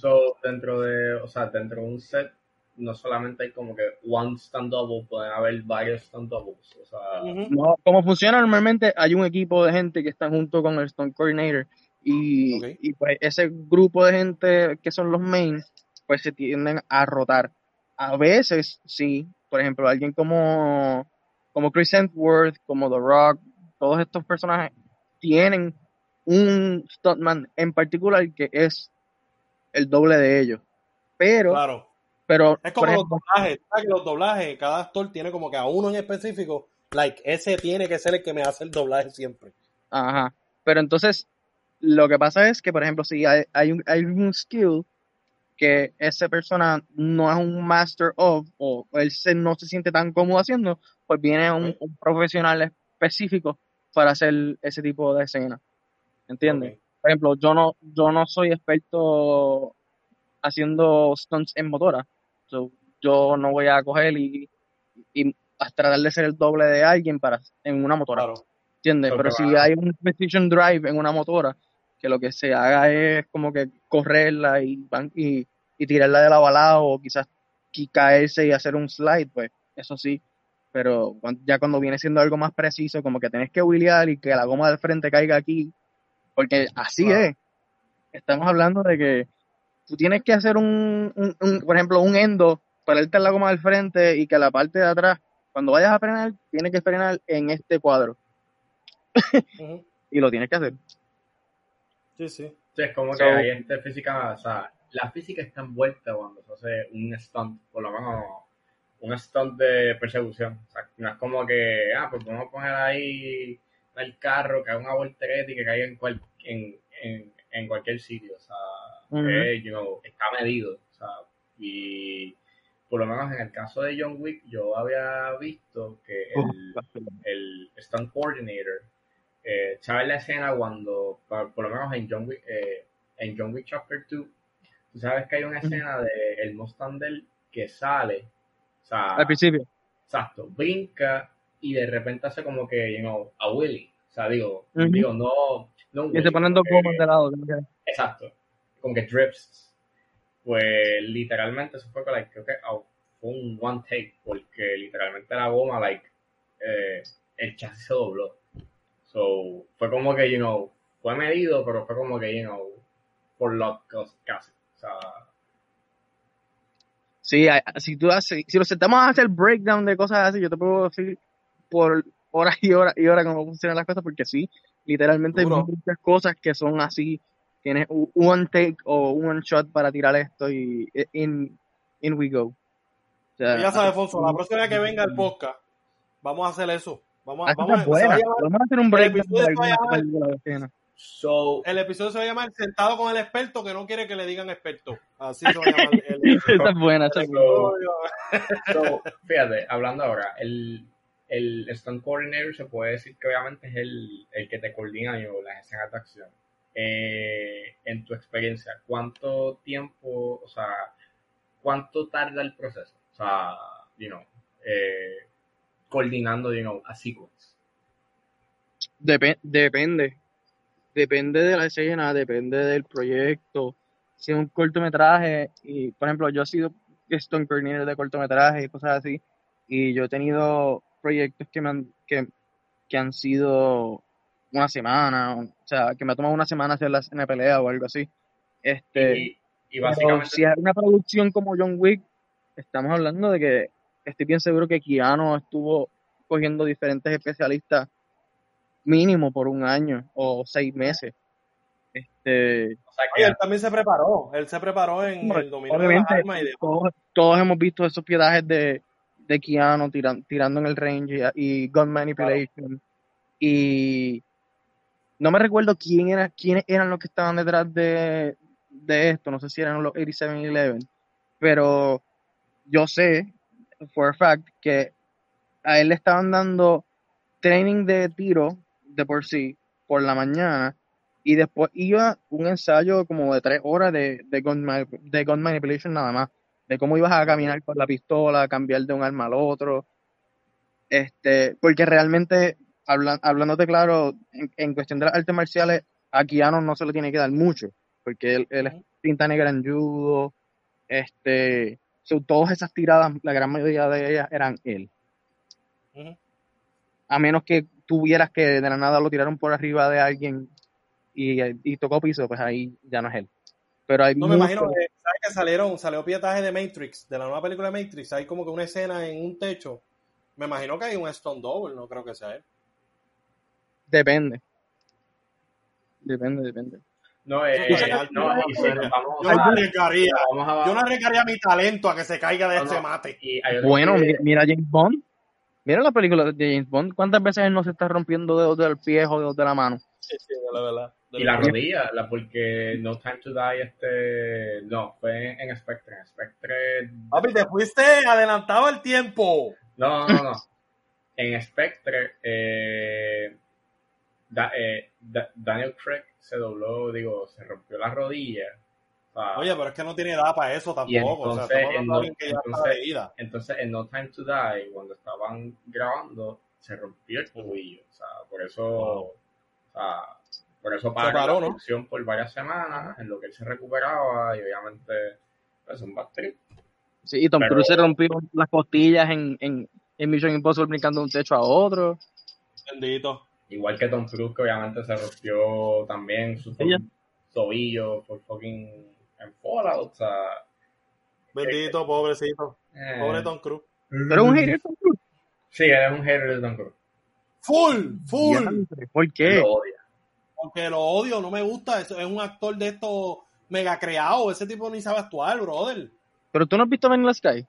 S1: So, dentro de, o sea, dentro de un set, no solamente hay como que one stand double, pueden haber varios stand doubles. O sea,
S2: Ujú.
S3: No, como funciona normalmente, hay un equipo de gente que están junto con el Stone Coordinator y,
S2: Ok.
S3: y pues ese grupo de gente que son los mains, pues se tienden a rotar. A veces, sí, por ejemplo, alguien como, como Chris Hemsworth, como The Rock, todos estos personajes tienen un stuntman en particular que es el doble de ellos. Pero,
S2: Claro.
S3: pero
S2: Es como los doblajes. ¿sabes los doblajes, cada actor tiene como que a uno en específico, like, ese tiene que ser el que me hace el doblaje siempre.
S3: Ajá. Pero entonces, lo que pasa es que, por ejemplo, si hay, hay un, hay un skill que esa persona no es un master of, o él se- no se siente tan cómodo haciendo, pues viene un, un profesional específico para hacer ese tipo de escena. ¿Entiendes? Por ejemplo, yo no, yo no soy experto haciendo stunts en motora. So, yo no voy a coger y, y a tratar de ser el doble de alguien para en una motora.
S2: Claro.
S3: ¿Entiendes? Pero si hay un precision drive en una motora, que lo que se haga es como que correrla y, y, y tirarla de lado a lado, o quizás qui- caerse y hacer un slide, pues eso sí. Pero ya cuando viene siendo algo más preciso, como que tenés que wheelear y que la goma del frente caiga aquí, porque así es. Estamos hablando de que tú tienes que hacer un, un- un- por ejemplo, un endo, ponerte en la goma del frente y que la parte de atrás, cuando vayas a frenar, tienes que frenar en este cuadro y lo tienes que hacer.
S2: Sí, sí.
S1: Sí, es como que hay gente física, o sea, la física está envuelta cuando se hace un stunt, por lo menos un stunt de persecución. O sea, no es como que, ah, pues vamos a poner ahí el carro, que haga una voltereta y que caiga en, cual, en, en, en cualquier sitio. O sea,
S3: Ujú.
S1: eh, you know, está medido. O sea, y por lo menos en el caso de John Wick, yo había visto que el, el stunt coordinator eh, ¿sabes la escena cuando, por, lo menos en John Wick, eh, en John Wick Chapter 2, tú sabes que hay una escena de el Mustang del que sale, o sea,
S3: Al principio.
S1: exacto, brinca y de repente hace como que, you know, a Willy, o sea, digo,
S3: Ujú.
S1: digo, no, no
S3: Y se ponen dos
S1: que-
S3: gomas de lado.
S1: Exacto, como que drips. Pues literalmente eso fue que, like, creo que oh, fue un one take, porque literalmente la goma, like, eh, el chasis se dobló. So, fue como que, you know, fue medido, pero fue como que, you know, por lo casi. O sea,
S3: Sí, si tú haces, si lo sentamos a hacer breakdown de cosas así, yo te puedo decir por horas y horas y horas cómo funcionan las cosas, porque sí, literalmente
S2: Duro.
S3: hay muchas cosas que son así, tienes un one take o un one shot para tirar esto y in, in we go. O sea,
S2: Y ya sabes, Alfonso, la próxima vez que venga el podcast, vamos a hacer eso. Vamos a,
S3: Esa
S2: vamos a,
S3: Vamos a hacer un
S2: episodio llamar-
S3: película de escena.
S1: so,
S2: el episodio se va a llamar Sentado con el experto que no quiere que le digan experto. Así se va a llamar el
S3: Esa es buena, esa es buena.
S1: so, so, fíjate, hablando ahora, el, el stunt coordinator se puede decir que obviamente es el, el que te coordina yo, las escenas de acción. Eh, en tu experiencia, ¿cuánto tiempo, o sea, cuánto tarda el proceso? O sea, you know, eh, coordinando, you know, a sequence.
S3: Depe- depende. Depende de la escena, depende del proyecto. Si es un cortometraje, y por ejemplo, yo he sido stunt coordinator de cortometrajes y cosas así, y yo he tenido proyectos que me han, que, que han sido una semana, o sea, que me ha tomado una semana hacer la, una pelea o algo así. Este,
S1: Y, y
S3: pero
S1: básicamente,
S3: si es una producción como John Wick, estamos hablando de que estoy bien seguro que Keanu estuvo cogiendo diferentes especialistas mínimo por un año o seis meses. Este,
S1: o sea,
S2: Oye,
S1: que
S2: él también se preparó. Él se preparó en el dominio de las
S3: obviamente,
S2: armas y de...
S3: todos, todos hemos visto esos piedajes de, de Keanu tiran- tirando en el range y, y gun manipulation. Y no me recuerdo quién era, quiénes eran los que estaban detrás de, de esto. No sé si eran los 8711. Pero yo sé, for a fact, que a él le estaban dando training de tiro de por sí por la mañana y después iba un ensayo como de tres horas de, de, gun, de gun manipulation nada más, de cómo ibas a caminar con la pistola, cambiar de un arma al otro, este, porque realmente, hablan, hablándote claro, en, en cuestión de las artes marciales, a Keanu no se le tiene que dar mucho, porque él, él es
S2: Ujú.
S3: cinta negra en judo, este, so, todas esas tiradas, la gran mayoría de ellas eran él a menos que tuvieras que de la nada lo tiraron por arriba de alguien y, y tocó piso, pues ahí ya no es él. Pero hay
S2: No me imagino que, ¿sabes que salieron? Salió pietaje de Matrix, de la nueva película de Matrix. Hay como que una escena en un techo Me imagino que hay un Stone Double, no creo que sea él.
S3: Depende. Depende, depende.
S1: No, eh, eh,
S2: que-
S1: no,
S2: Yo no arriesgaría. Yo no arriesgaría mi talento a que se caiga de
S1: No,
S2: este
S1: no.
S2: mate.
S1: y
S3: Bueno, mira James Bond. Mira la película de James Bond. ¿Cuántas veces él no se está rompiendo dedos del pie o dedos de la mano?
S2: Sí, sí, de la verdad. De
S1: Y la rodilla, la, porque No Time to Die, este, no, fue en Spectre. En Spectre,
S2: Papi, te fuiste adelantado al tiempo.
S1: no, no, no. En Spectre, eh, Da- eh, Da- Daniel Craig se dobló, digo, se rompió la rodilla.
S2: Oye, pero es que no tiene edad para eso tampoco. o sea,
S1: en
S2: alguien que ya está
S1: entonces- entonces en No Time to Die, cuando estaban grabando, se rompió el tobillo. O sea, por eso, o sea, por eso paró la
S2: ¿no?
S1: producción por varias semanas, en lo que él se recuperaba, y obviamente, pues un bad trip.
S3: Sí, y Tom Cruise se rompió las costillas en, en, en Mission Impossible brincando de un techo a otro.
S2: Bendito.
S1: Igual que Tom Cruise, que obviamente se rompió también su tobillo por fucking en Fallout, o sea,
S2: Bendito, pobrecito.
S1: eh,
S2: Pobre Tom Cruise.
S3: Pero es un hater Tom Cruise.
S1: Sí, él es un hater de Tom Cruise.
S2: Full, full.
S3: ¿Por qué?
S1: Lo odia.
S2: Porque lo odio, no me gusta. Es, es un actor de estos mega creado. Ese tipo ni sabe actuar, brother.
S3: Pero tú no has visto Vanilla Sky.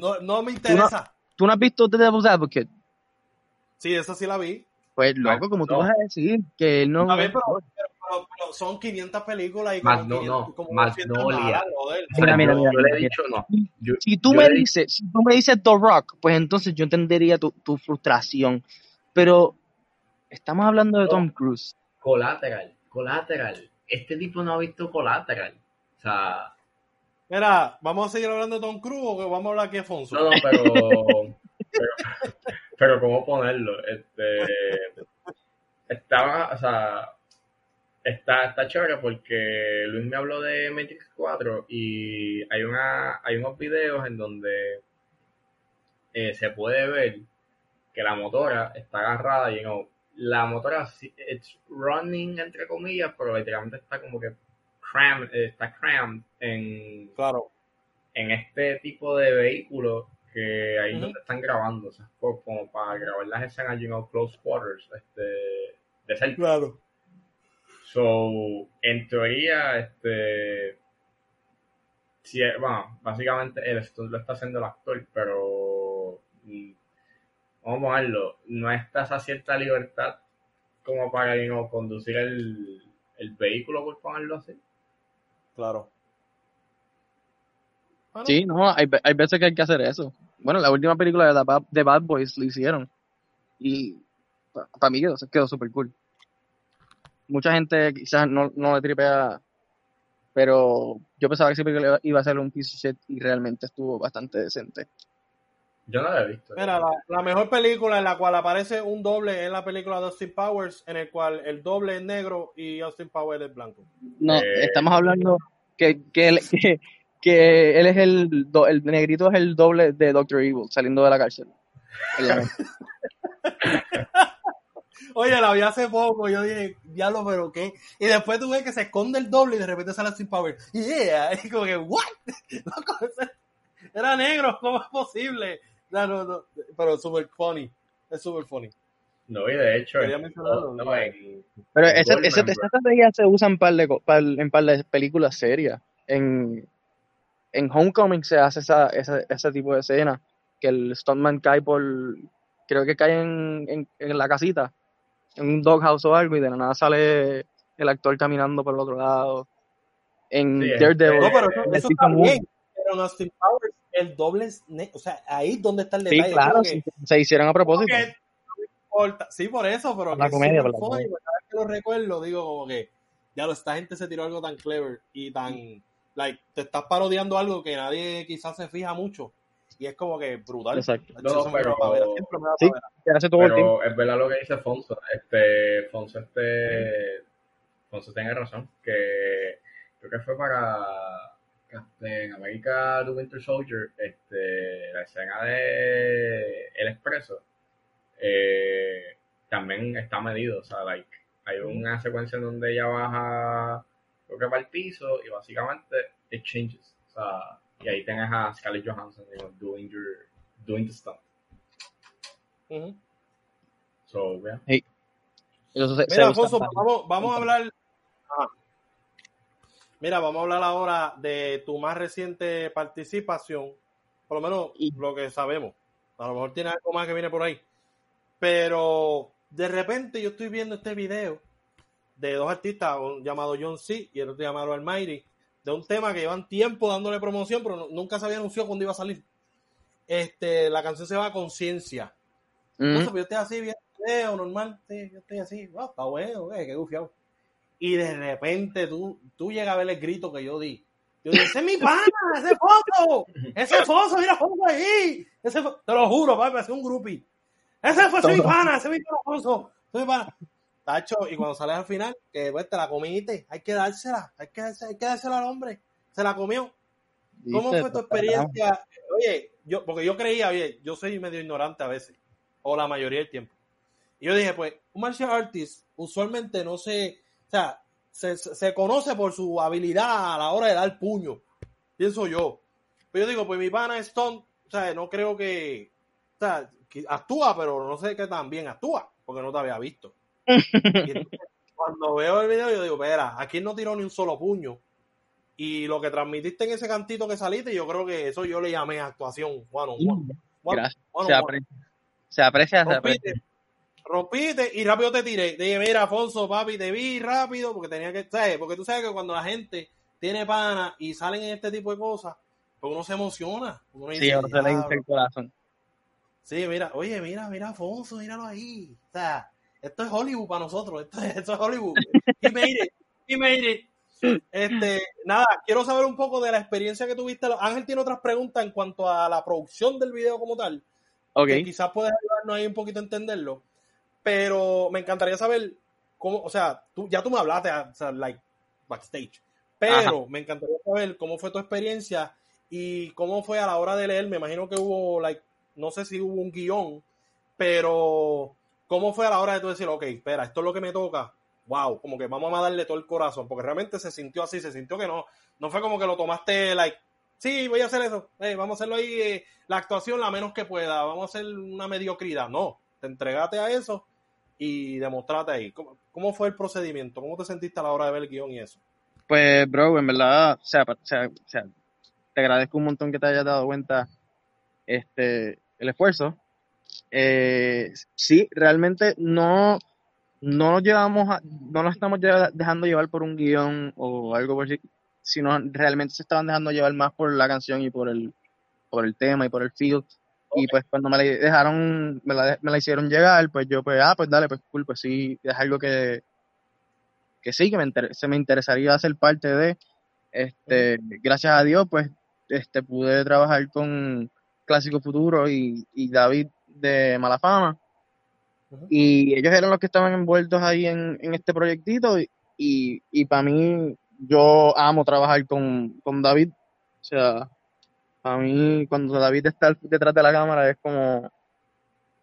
S2: No, no me interesa.
S3: Tú no has visto The Devil's Advocate.
S2: Sí, esa sí la vi.
S3: Pues loco, como tú vas a decir que él no.
S2: A ver, pero, pero- pero- son 500 películas y
S1: Más
S2: como
S1: no,
S2: 500,
S1: no,
S2: como
S1: más
S2: 200
S1: no,
S2: nada.
S3: Mira, mira,
S1: yo,
S3: mira,
S1: yo le he dicho no. Yo-
S3: Si tú me
S1: he
S3: dices, si tú me dices The Rock, pues entonces yo entendería tu, tu frustración. Pero estamos hablando de
S1: No.
S3: Tom Cruise.
S1: Collateral, Collateral. Este tipo no ha visto Collateral. O sea,
S2: Mira, ¿vamos a seguir hablando de Tom Cruise o vamos a hablar aquí de Fonso?
S1: no, no, pero, pero, pero ¿cómo ponerlo? Este, estaba, o sea, está, está chévere porque Luis me habló de Matrix 4 y hay una, hay unos videos en donde eh, se puede ver que la motora está agarrada y no, la motora it's running entre comillas, pero literalmente está como que crammed, eh, está crammed en,
S2: Claro.
S1: en este tipo de vehículo que ahí
S2: Ujú.
S1: donde están grabando, o sea, como, como para grabar las escenas, you know, close quarters, este, de cerca.
S2: Claro.
S1: So, en teoría, este, sí, eh, bueno, básicamente el stunt lo está haciendo el actor, pero mm, vamos a ponerlo, no está esa cierta libertad como para you know, conducir el, el vehículo, por ponerlo así.
S2: Claro. Bueno,
S3: Sí, no, hay, hay veces que hay que hacer eso. Bueno, la última película de, The Bad- de Bad Boys lo hicieron. Y para mí quedó, quedó súper cool. Mucha gente quizás no, no le tripea, pero yo pensaba que película iba a ser un piece of shit y realmente estuvo bastante decente.
S1: Yo no lo he visto.
S2: Mira, la, la mejor película en la cual aparece un doble es la película de Austin Powers, en el cual el doble es negro y Austin Powers es blanco.
S3: No,
S1: Eh,
S3: estamos hablando que, que, él, que, que él es el, do- el negrito es el doble de Doctor Evil saliendo de la cárcel.
S2: Oye, la vi hace poco, yo dije, diablo, pero qué. Y después tú ves que se esconde el doble y de repente sale Austin Powers. Yeah, y como que, what? Era negro, ¿cómo es posible? No, no, no, pero es super funny, es super funny.
S1: No, y de hecho,
S3: Pero
S1: bro.
S3: esa estrategia se usa en par de, co- par- en par de películas serias. En, en Homecoming se hace esa, esa, ese tipo de escena, que el stuntman cae por, creo que cae en, en, en la casita, en un doghouse o algo, y de la nada sale el actor caminando por el otro lado. En
S1: Sí,
S3: Daredevil.
S2: No, pero eso, eso está bien. Pero en Austin Powers, el doble. O sea, ahí es donde está el
S3: Sí,
S2: detalle.
S3: claro, sí,
S2: que-
S3: se hicieron a propósito.
S2: que no me importa. Sí, por eso, pero
S3: la comedia, por la comedia.
S2: Cada vez que lo recuerdo, digo como que, ya lo, esta gente se tiró algo tan clever y tan, like, te estás parodiando algo que nadie quizás se fija mucho. Y es como que brutal.
S3: Exacto.
S2: Eso me
S1: pero-
S3: Sí. hace todo el tiempo.
S1: Pero es verdad lo que dice Fonso. Este, Fonso, este, Fonso tiene razón. Que creo que fue para Captain America The Winter Soldier, este, la escena de El Expreso, eh, también está medido. O sea, like, hay una secuencia en donde ella baja, creo que para el piso y básicamente it changes. O sea, y ahí tienes a Scarlett Johansson you know, doing, your, doing the stuff. So, yeah.
S3: Eso se- se
S2: Mira, Alfonso, vamos, vamos a hablar. Mira, vamos a hablar ahora de tu más reciente participación, por lo menos
S3: Y-
S2: lo que sabemos. A lo mejor tiene algo más que viene por ahí. Pero de repente yo estoy viendo este video de dos artistas, un llamado John C. y el otro llamado Almighty, de un tema que llevan tiempo dándole promoción, pero no- nunca se había anunciado cuándo iba a salir. Este, la canción se llama Conciencia.
S3: Mm,
S2: Entonces, pues, yo estoy así, el video, normal, sí, yo estoy así, wow, está bueno, eh, qué gufiado. Y de repente tú, tú llegas a ver el grito que yo di. Yo dije, ese es mi pana, ese foto, ese foto, mira foto ahí. Ese fo-". te lo juro, papi, es un groupie. Ese fue mi pana, ese es mi pana, Alfonso, Tacho, y cuando sales al final, que pues te la comiste, hay que dársela, hay que, dársela, hay que dársela al hombre. Se la comió. ¿Cómo fue tu experiencia? Oye, yo, porque yo creía, oye, yo soy medio ignorante a veces, o la mayoría del tiempo. Y yo dije, pues, un martial artist usualmente no se, o sea, se, se- conoce por su habilidad a la hora de dar puño, pienso yo. Pero yo digo, pues mi pana Stone, o sea, no creo que, o sea, que actúa, pero no sé qué tan bien actúa, porque no te había visto. Y entonces, cuando veo el video, yo digo, espera, aquí no tiró ni un solo puño. Y lo que transmitiste en ese cantito que saliste, yo creo que eso yo le llamé actuación.
S3: Gracias.
S2: one
S3: Se aprecia. Se aprecia, se aprecia.
S2: Rompiste, y rápido te tiré. Dije, mira, Alfonso, papi, te vi rápido porque tenía que, ¿sabes? Porque tú sabes que cuando la gente tiene pana y salen en este tipo de cosas, pues uno se emociona. Uno
S3: Sí,
S2: dice,
S3: ahora se le hincha el corazón.
S2: Sí, mira, oye, mira, mira, Afonso, míralo ahí. O sea, esto es Hollywood para nosotros, esto es, esto es Hollywood. Y made it, y made it. Este, nada, quiero saber un poco de la experiencia que tuviste. Ángel tiene otras preguntas en cuanto a la producción del video como tal,
S3: Ok.
S2: que quizás puedes ayudarnos ahí un poquito a entenderlo. Pero me encantaría saber cómo, o sea, tú, ya tú me hablaste, o sea, like, backstage. Pero me encantaría saber cómo fue tu experiencia y cómo fue a la hora de leer. Me imagino que hubo, like, no sé si hubo un guion, pero cómo fue a la hora de tú decir, ok, espera, esto es lo que me toca. Wow, como que vamos a darle todo el corazón, porque realmente se sintió así, se sintió que no, no fue como que lo tomaste, like, sí, voy a hacer eso, vamos a hacerlo ahí, eh, la actuación la menos que pueda, vamos a hacer una mediocridad. No, te entregaste a eso y demostrate ahí. ¿Cómo, cómo fue el procedimiento? ¿Cómo te sentiste a la hora de ver el guion y eso?
S3: Pues, bro, en verdad, sea, o sea, o sea, te agradezco un montón que te hayas dado cuenta este el esfuerzo. Eh, sí, realmente no, no nos llevamos a- no nos estamos dejando llevar por un guion o algo por así, sino realmente se estaban dejando llevar más por la canción y por el, por el tema y por el feel. Y pues cuando me la dejaron, me la, me la hicieron llegar, pues yo pues, ah, pues dale, pues cool, pues sí, es algo que, que sí, que me inter- se me interesaría hacer parte de. Este, gracias a Dios, pues, este, pude trabajar con Clásico Futuro y, y David de Malafama.
S2: Ujú.
S3: Y ellos eran los que estaban envueltos ahí en, en este proyectito. Y, y, y para mí, yo amo trabajar con, con David. O sea, para mí, cuando David está detrás de la cámara, es como,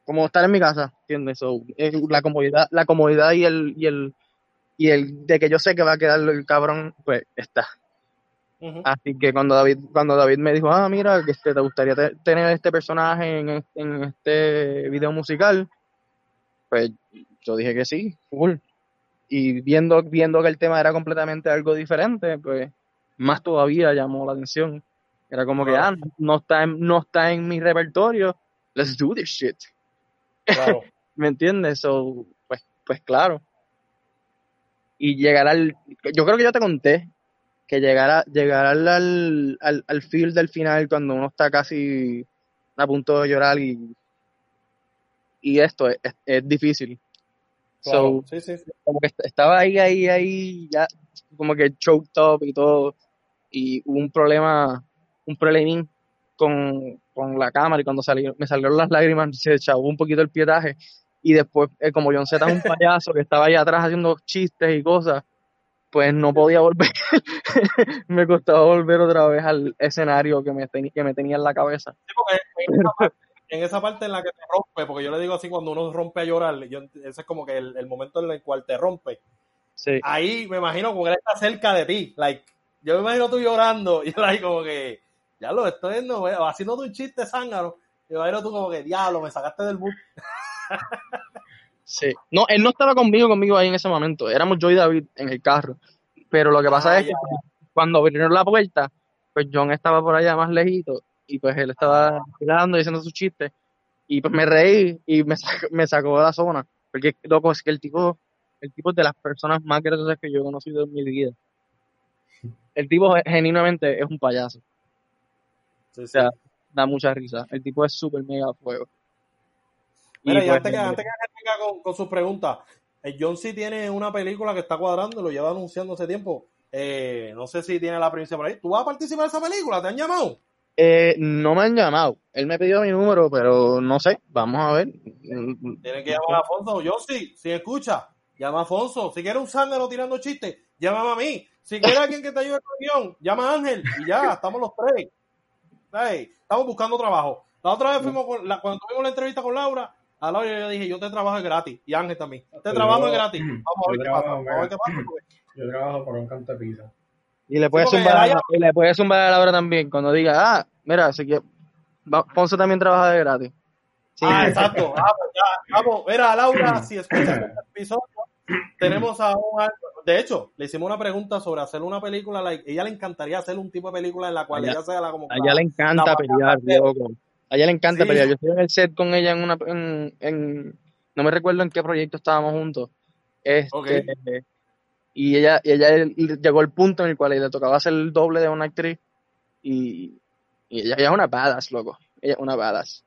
S3: como estar en mi casa, ¿entiendes? So, la comodidad, la comodidad y el, y el, y el de que yo sé que va a quedar el cabrón, pues está. Así que cuando David, cuando David me dijo, ah, mira, que este, te gustaría te- tener este personaje en, en este video musical, pues yo dije que sí, full. Y viendo, viendo que el tema era completamente algo diferente, pues más todavía llamó la atención. Era como que, ah, no está en, no está en mi repertorio, let's do this shit.
S2: Claro.
S3: ¿Me entiendes? So, pues, pues claro. Y llegar al, yo creo que yo te conté que llegar, a, llegar al, al, al, feel del final cuando uno está casi a punto de llorar y, y esto es, es, es difícil.
S2: claro.
S3: So,
S2: Sí, sí, sí.
S3: como que est- estaba ahí, ahí, ahí, ya, como que choked up y todo, y hubo un problema, un problemín con, con la cámara, y cuando salió, me salieron las lágrimas, se echó un poquito el pietaje, y después, eh, como John Z es un payaso que estaba allá atrás haciendo chistes y cosas, pues no podía volver, me costaba volver otra vez al escenario que me, que me tenía en la cabeza.
S2: Sí, porque en esa, parte, en esa parte en la que te rompe, porque yo le digo así cuando uno rompe a llorar, yo, ese es como que el, el momento en el cual te rompe.
S3: Sí.
S2: Ahí me imagino como que él está cerca de ti, like, yo me imagino tú llorando y like como que, ya lo estoy viendo, güey, haciendo un chiste zángaro Y Jairo tú como que, diablo, me sacaste del bus.
S3: Sí. No, él no estaba conmigo, conmigo ahí en ese momento. Éramos yo y David en el carro. Pero lo que pasa
S2: Ah,
S3: es que
S2: ya.
S3: cuando abrieron la puerta, pues John estaba por allá más lejito y pues él estaba mirando y haciendo sus chistes. Y pues me reí y me sacó, me sacó de la zona. Porque, loco, es que el tipo, el tipo es de las personas más graciosas que yo he conocido en mi vida. El tipo genuinamente es un payaso.
S2: Sí,
S3: O sea, da mucha risa. El tipo es súper mega fuego.
S2: Mira, y
S3: pues,
S2: antes que, antes que Ángel venga con, con sus preguntas, el John sí tiene una película que está cuadrando, lo lleva anunciando hace tiempo. Eh, no sé si tiene la primicia por ahí. ¿Tú vas a participar de esa película? ¿Te han llamado?
S3: eh, no me han llamado. Él me pidió mi número, pero no sé. Vamos a ver.
S2: Tienes que llamar a Afonso. John sí, si escucha, llama a Afonso. Si quieres un zángano tirando chistes, llámame a mí. Si quieres alguien que te ayude con el guion, llama a Ángel. Y ya, estamos los tres. Hey, estamos buscando trabajo. La otra vez fuimos con, la- cuando tuvimos la entrevista con Laura, a Laura yo dije, yo te trabajo gratis. Y Ángel también. Te
S1: Yo-
S2: trabajo gratis. Vamos a ver qué pasa. Vamos a ver qué pasa. porque-
S1: Yo trabajo para un canto de pizza.
S3: Y le puedes
S2: porque
S3: zumbar, y le puedes zumbar a Laura también cuando diga, ah, mira, así que Ponce también trabaja de gratis. Sí,
S2: Ah, exacto. Ah, pues ya, vamos. Mira, Laura, si escuchas este episodio, tenemos a un... De hecho, le hicimos una pregunta sobre hacer una película. like, ella le encantaría hacer un tipo de película en la cual
S3: Allá-
S2: ella sea la como...
S3: a ella le encanta
S2: la-
S3: pelear, loco. A ella le encanta
S2: Sí.
S3: pelear. Yo estoy en el set con ella en una, en, en- no me recuerdo en qué proyecto estábamos juntos. Este, y ella, y ella llegó al punto en el cual le tocaba hacer el doble de una actriz y, y ella, ella es una badass, loco. Ella es una badass.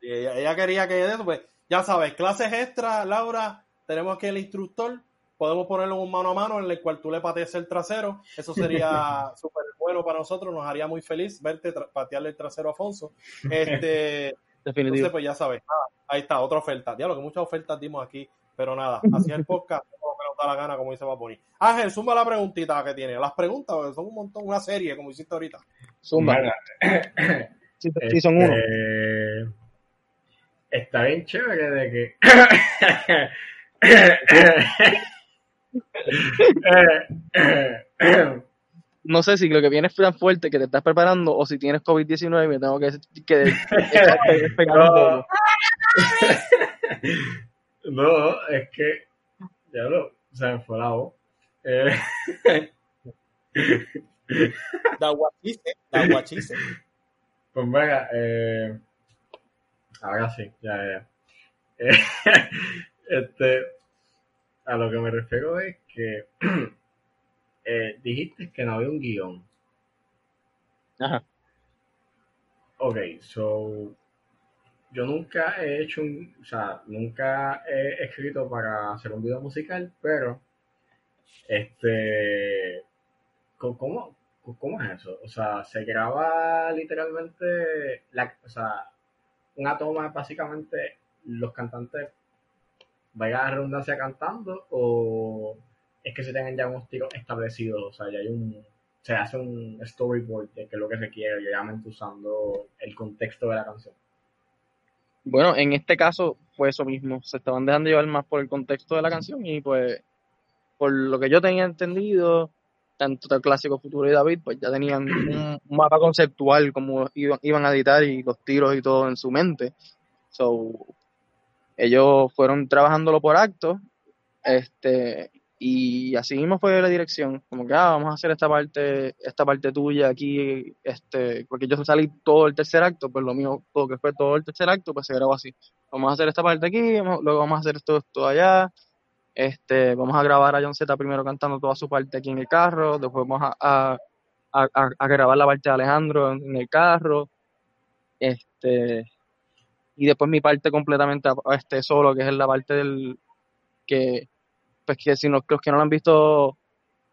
S2: Y ella, ella quería que pues, ya sabes, clases extra, Laura, tenemos aquí el instructor, podemos ponerlo en un mano a mano en el cual tú le patees el trasero, eso sería súper bueno para nosotros, nos haría muy feliz verte patearle el trasero a Afonso. Este,
S3: Definitivo.
S2: entonces, pues ya sabes, nada, ahí está, otra oferta. Diablo, que muchas ofertas dimos aquí, pero nada, así es el podcast, como que nos da la gana, como dice Paponi. Ángel, suma la preguntita que tiene, las preguntas, porque son un montón, una serie, como hiciste ahorita.
S3: Zumba. Sí, son uno.
S1: este, Está bien chévere de que.
S3: No sé si lo que viene es tan fuerte que te estás preparando o si tienes COVID-19 y me tengo que, que, que pegar un poco.
S1: no, es que. Ya lo. Se me fue la voz. Eh,
S2: Da guachise, da guachise.
S1: Pues venga, eh, ahora sí, ya, ya. Eh, este, a lo que me refiero es que eh, dijiste que no había un guion.
S3: Ajá.
S1: Ok, so, yo nunca he hecho un, o sea, nunca he escrito para hacer un video musical, pero, este, ¿cómo- ¿cómo, es eso? O sea, se graba literalmente, la, o sea, una toma básicamente los cantantes, vaya la redundancia cantando, o es que se tengan ya unos tiros establecidos, o sea, ya hay un, se hace un storyboard de qué es lo que se quiere, obviamente usando el contexto de la canción.
S3: Bueno, en este caso fue eso mismo. Se estaban dejando llevar más por el contexto de la canción y pues por lo que yo tenía entendido, tanto el clásico Futuro y David, pues ya tenían un mapa conceptual como iban a editar y los tiros y todo en su mente. So, ellos fueron trabajándolo por actos, este, y así mismo fue la dirección, como que ah, vamos a hacer esta parte, esta parte tuya aquí, este, porque yo salí todo el tercer acto, pues lo mío, todo que fue todo el tercer acto, pues se grabó así. Vamos a hacer esta parte aquí, luego vamos a hacer esto, esto allá, este, vamos a grabar a John Z primero cantando toda su parte aquí en el carro, después vamos a- a- a grabar la parte de Alejandro en, en el carro, este, y después mi parte completamente este solo, que es la parte del que, pues que si no, los que no lo han visto,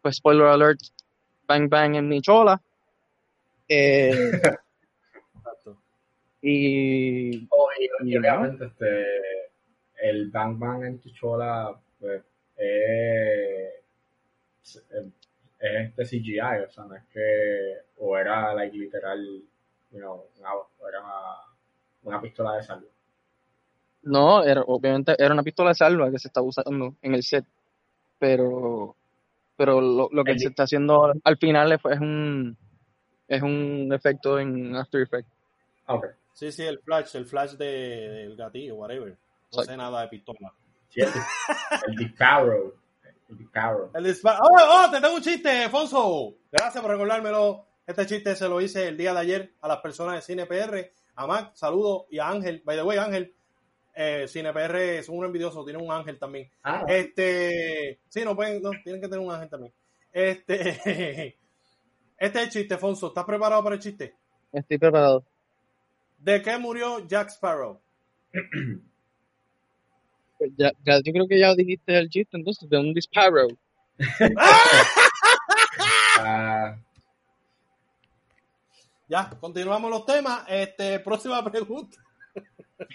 S3: pues spoiler alert, Bang Bang en mi chola. Eh,
S2: Exacto.
S3: y
S1: Oh, y, y
S3: Y,
S1: obviamente este, el Bang Bang en tu chola, pues, es, es este CGI, o sea, no es que, o era like, literal, you know, una, era una, una pistola de salud.
S3: no, era, obviamente era una pistola de salva que se está usando en el set, pero, pero lo, lo que
S1: El-
S3: se está haciendo al final es, es un, es un efecto en After Effects.
S1: Ah, Ok.
S2: Sí, sí, el flash, el flash de, del gatillo, whatever. No sé nada de pistola.
S1: Sí, el, el disparo. El disparo.
S2: El disparo. ¡Oh, oh! Te tengo un chiste, Fonso. Gracias por recordármelo. Este chiste se lo hice el día de ayer a las personas de Cine PR, a Mac, saludos, y a Ángel. By the way, Ángel, eh, Cine PR son un envidioso, tiene un ángel también.
S1: Ah,
S2: Este, sí, no pueden, no, tienen que tener un ángel también. Este, este es el chiste, Fonso. ¿Estás preparado para el chiste?
S3: Estoy preparado.
S2: ¿De qué murió Jack Sparrow?
S3: Ya, ya- yo creo que ya dijiste el chiste, entonces, de un disparo.
S1: ah,
S2: Ya, continuamos los temas. Este, próxima pregunta.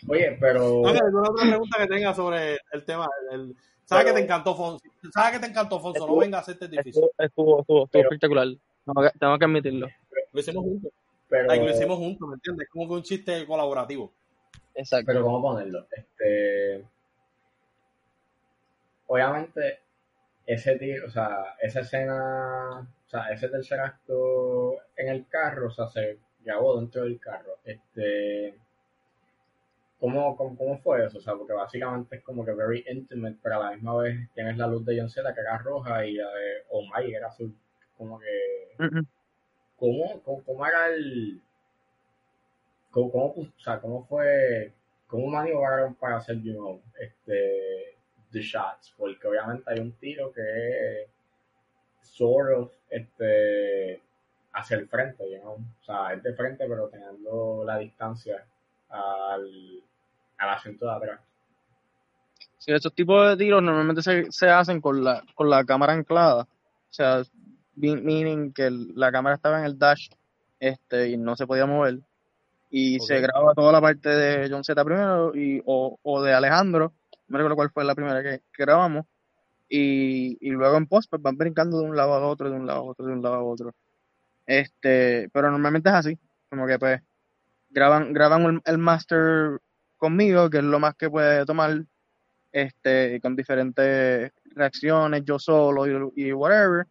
S1: oye, pero.
S2: Ángel, ¿alguna otra pregunta que tengas sobre el tema? El, ¿Sabes
S1: Pero-
S2: que te encantó, Fonso? ¿Sabes que te encantó, Fonso? No
S3: Estuvo-
S2: venga a hacerte difícil.
S3: Estuvo, estuvo, estuvo,
S1: Pero-
S3: espectacular. Tengo que, tengo que admitirlo.
S2: Lo hicimos juntos.
S1: pero,
S2: lo hicimos juntos, ¿me entiendes? Es como que un chiste colaborativo.
S3: Exacto.
S1: pero ¿cómo ponerlo? Este. Obviamente, ese tío, o sea, esa escena, o sea, ese tercer acto en el carro, o sea, se grabó dentro del carro. Este. ¿Cómo, cómo, cómo fue eso? O sea, porque básicamente es como que very intimate, pero a la misma vez tienes la luz de John Z que era roja y la de Omar que era azul. Como que. ¿Cómo, cómo, cómo era el. Cómo, cómo, o sea, cómo fue. ¿Cómo maniobraron para hacer, you know, este. The shots? Porque obviamente hay un tiro que es. Sort of, este. Hacia el frente, you know? O sea, es de frente, pero teniendo la distancia al. al asiento de atrás.
S3: Sí, esos tipos de tiros normalmente se, se hacen con la, con la cámara anclada. O sea, mean- meaning que la cámara estaba en el dash este, y no se podía mover. Y se graba toda la parte de John Z primero y, o, o de Alejandro. No me recuerdo cuál fue la primera que, que grabamos. Y, y luego en post pues, van brincando de un lado a otro, de un lado a otro, de un lado a otro. Este, pero normalmente es así. Como que pues graban, graban el, el master conmigo, que es lo más que puede tomar este, con diferentes reacciones, yo solo y, y whatever.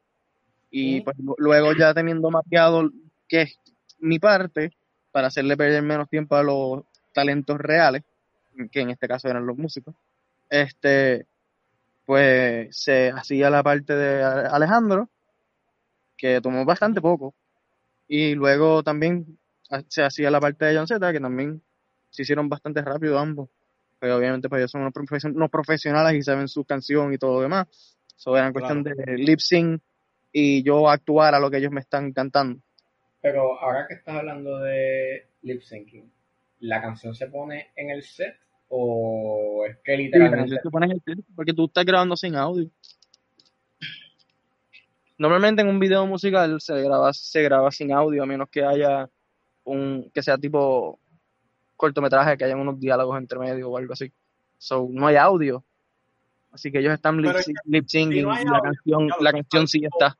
S3: Y pues lu- luego ya teniendo mapeado qué es mi parte, para hacerle perder menos tiempo a los talentos reales, que en este caso eran los músicos, este, pues se hacía la parte de Alejandro, que tomó bastante poco. Y luego también se hacía la parte de John Z, que también se hicieron bastante rápido ambos pero obviamente pues ellos son unos, profesio- unos profesionales y saben su canción y todo lo demás. So, era cuestión de lip sync y yo actuar a lo que ellos me están cantando.
S1: Pero ahora que estás hablando de lip syncing, ¿la canción se pone en el set o es que literalmente
S3: porque tú estás grabando sin audio. Normalmente en un video musical se graba, se graba sin audio, a menos que haya un, que sea tipo cortometraje, que haya unos diálogos entre medio o algo así. So, no hay audio. Así que ellos están lip, lip syncing
S2: si no
S3: la canción, la canción sí está.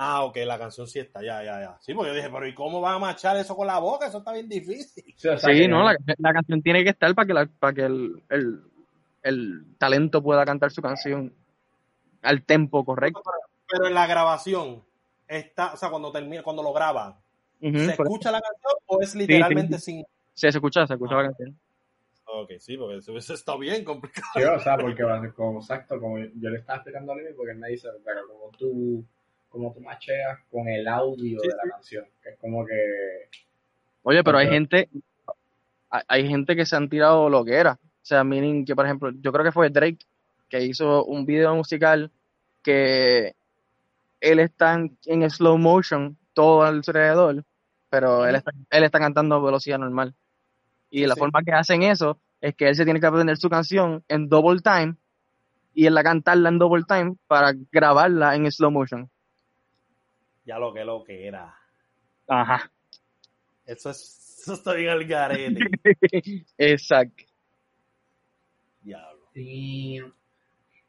S2: Ah, ok, la canción sí está, ya, ya, ya. Sí, porque yo dije, pero ¿y cómo van a machar eso con la boca? Eso está bien difícil.
S1: Sí, o sea,
S3: Sí,
S1: que-
S3: no, la, la canción tiene que estar para que, la, para que el, el, el talento pueda cantar su canción al tempo correcto.
S2: Pero en la grabación, está, o sea, cuando termina, cuando lo graban,
S3: Ujú,
S2: ¿se escucha la canción o es literalmente sin?
S3: sí, se escucha, se escucha
S2: Ah.
S3: la canción.
S2: Ok, sí, porque eso, eso está bien complicado.
S1: Sí, o sea, porque como exacto, como yo le estaba explicando a Lili, porque él me dice, pero como tú, como tú macheas con el audio
S2: Sí,
S1: de la canción, que es como que
S3: Oye, pero hay gente, hay, hay gente que se han tirado lo que era. O sea, meaning que, por ejemplo, yo creo que fue Drake que hizo un video musical que él está en, en slow motion todo alrededor, pero él está, él está cantando a velocidad normal. Y la
S2: sí.
S3: forma que hacen eso es que él se tiene que aprender su canción en double time y él la cantarla en double time para grabarla en slow motion.
S2: Ya lo que lo que era.
S3: Ajá.
S2: Eso es, eso está bien al garete.
S3: Exacto.
S2: Diablo.
S1: sí,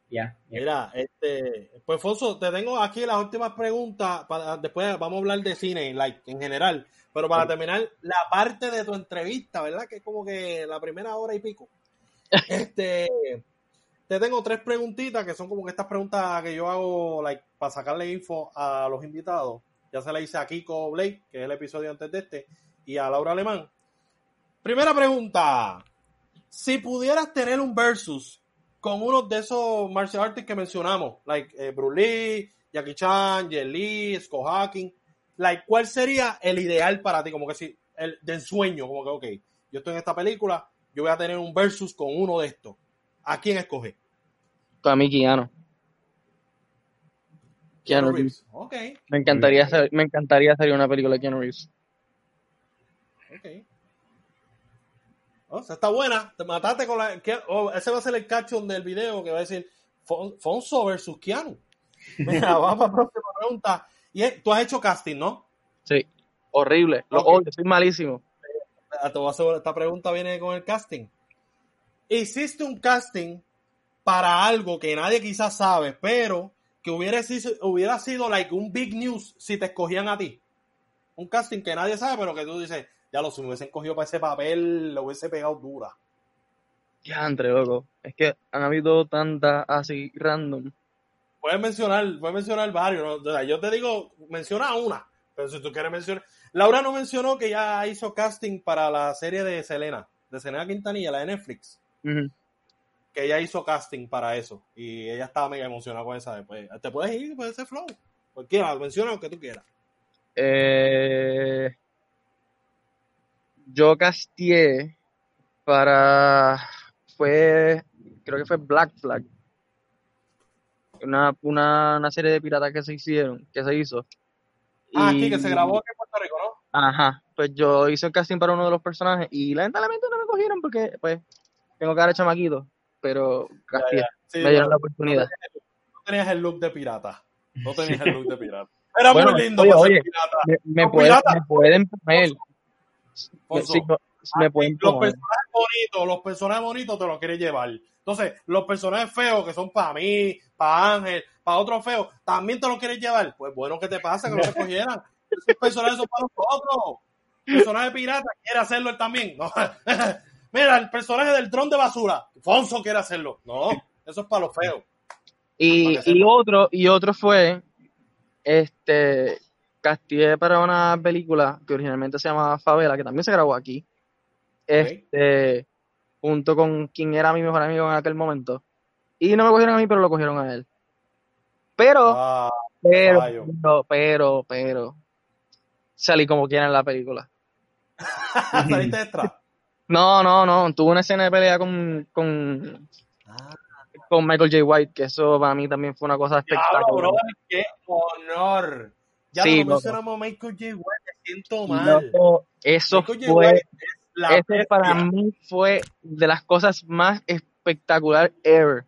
S1: ya, ya.
S2: Mira, este, pues Fonso, te tengo aquí las últimas preguntas. Para, después vamos a hablar de cine, like, en general. Pero para
S1: Sí.
S2: terminar, la parte de tu entrevista, ¿verdad? Que es como que la primera hora y pico. Este, te tengo tres preguntitas que son como que estas preguntas que yo hago, like, para sacarle info a los invitados. Ya se le hice a Kiko Blake, que es el episodio antes de este. y a Laura Alemán. Primera pregunta. Si pudieras tener un versus con uno de esos martial artists que mencionamos, like eh, Bruce Lee, Jackie Chan, Jet Li, Scott Hawking, like, ¿cuál sería el ideal para ti? Como que si, el de ensueño, como que, ok, yo estoy en esta película, yo voy a tener un versus con uno de estos. ¿A quién escoge?
S3: Para mí, Keanu. Keanu Reeves.
S2: Ok,
S3: Me encantaría, hacer, me encantaría hacer una película de Keanu Reeves.
S2: ok. O sea, está buena. Te mataste con la. oh, ese va a ser el caption del video que va a decir Fon- Fonso versus Keanu. Mira, vamos a la próxima pregunta. Y es- tú has hecho casting, ¿no?
S3: Sí. Horrible. Lo odio, soy malísimo.
S2: Ah, esta pregunta viene con el casting. Hiciste un casting para algo que nadie quizás sabe, pero que hubiera sido, hubiera sido like un big news si te escogían a ti. Un casting que nadie sabe, pero que tú dices, ya lo, si me hubiesen cogido para ese papel, lo hubiese pegado dura.
S3: Ya, entre loco. Es que han habido tantas así random.
S2: Puedes mencionar, puedes mencionar varios, ¿no? O sea, yo te digo, menciona una, pero si tú quieres mencionar. Laura no mencionó que ya hizo casting para la serie de Selena, de Selena Quintanilla, la de Netflix. Que ella hizo casting para eso y ella estaba mega emocionada con esa. Pues, te puedes ir, puede ser flow. Cualquiera, menciona lo que tú quieras.
S3: Eh, yo casteé para. Fue. Creo que fue Black Flag. Una, una, una serie de piratas que se hicieron, que se hizo.
S2: Ah,
S3: Y-
S2: aquí que se grabó aquí en Puerto Rico, ¿no?
S3: Ajá, pues yo hice el casting para uno de los personajes y lamentablemente no me cogieron porque, pues, tengo cara de chamaquito, pero
S2: Sí,
S3: me dieron
S2: no,
S3: la oportunidad.
S2: no tenías el look de pirata. No tenías el look de pirata. Era
S3: Bueno,
S2: muy lindo
S3: oye,
S2: para ser
S3: oye,
S2: pirata.
S3: Me, pueden,
S2: piratas.
S3: me pueden poner, sí, me pueden
S2: Los
S3: poner.
S2: personajes bonitos, los personajes bonitos te los quieres llevar. Entonces, los personajes feos que son para mí, para Ángel, para otros feos, también te los quieres llevar. Pues bueno, ¿qué te pasa? Que no te cogieran. Esos personajes son para nosotros. Personaje pirata quiere hacerlo él también. No. Mira, el personaje del dron de basura. Fonso quiere hacerlo. No, eso es para los feos.
S3: Y,
S2: Para
S3: otro, y otro fue, este, casteé para una película que originalmente se llamaba Favela, que también se grabó aquí, este, junto con quien era mi mejor amigo en aquel momento. Y no me cogieron a mí, pero lo cogieron a él. Pero,
S2: Ah,
S3: pero, pero, pero, pero, salí como quiera en la película.
S2: saliste extra.
S3: No, no, no, tuve una escena de pelea con, con,
S2: Ah,
S3: con Michael J. White, que eso para mí también fue una cosa espectacular.
S2: qué honor. Ya
S3: Sí,
S2: no mencionamos Michael J. White, me siento mal.
S3: Loco, eso
S2: Michael
S3: fue,
S2: White es la
S3: eso
S2: bestia.
S3: para mí fue de las cosas más espectacular ever.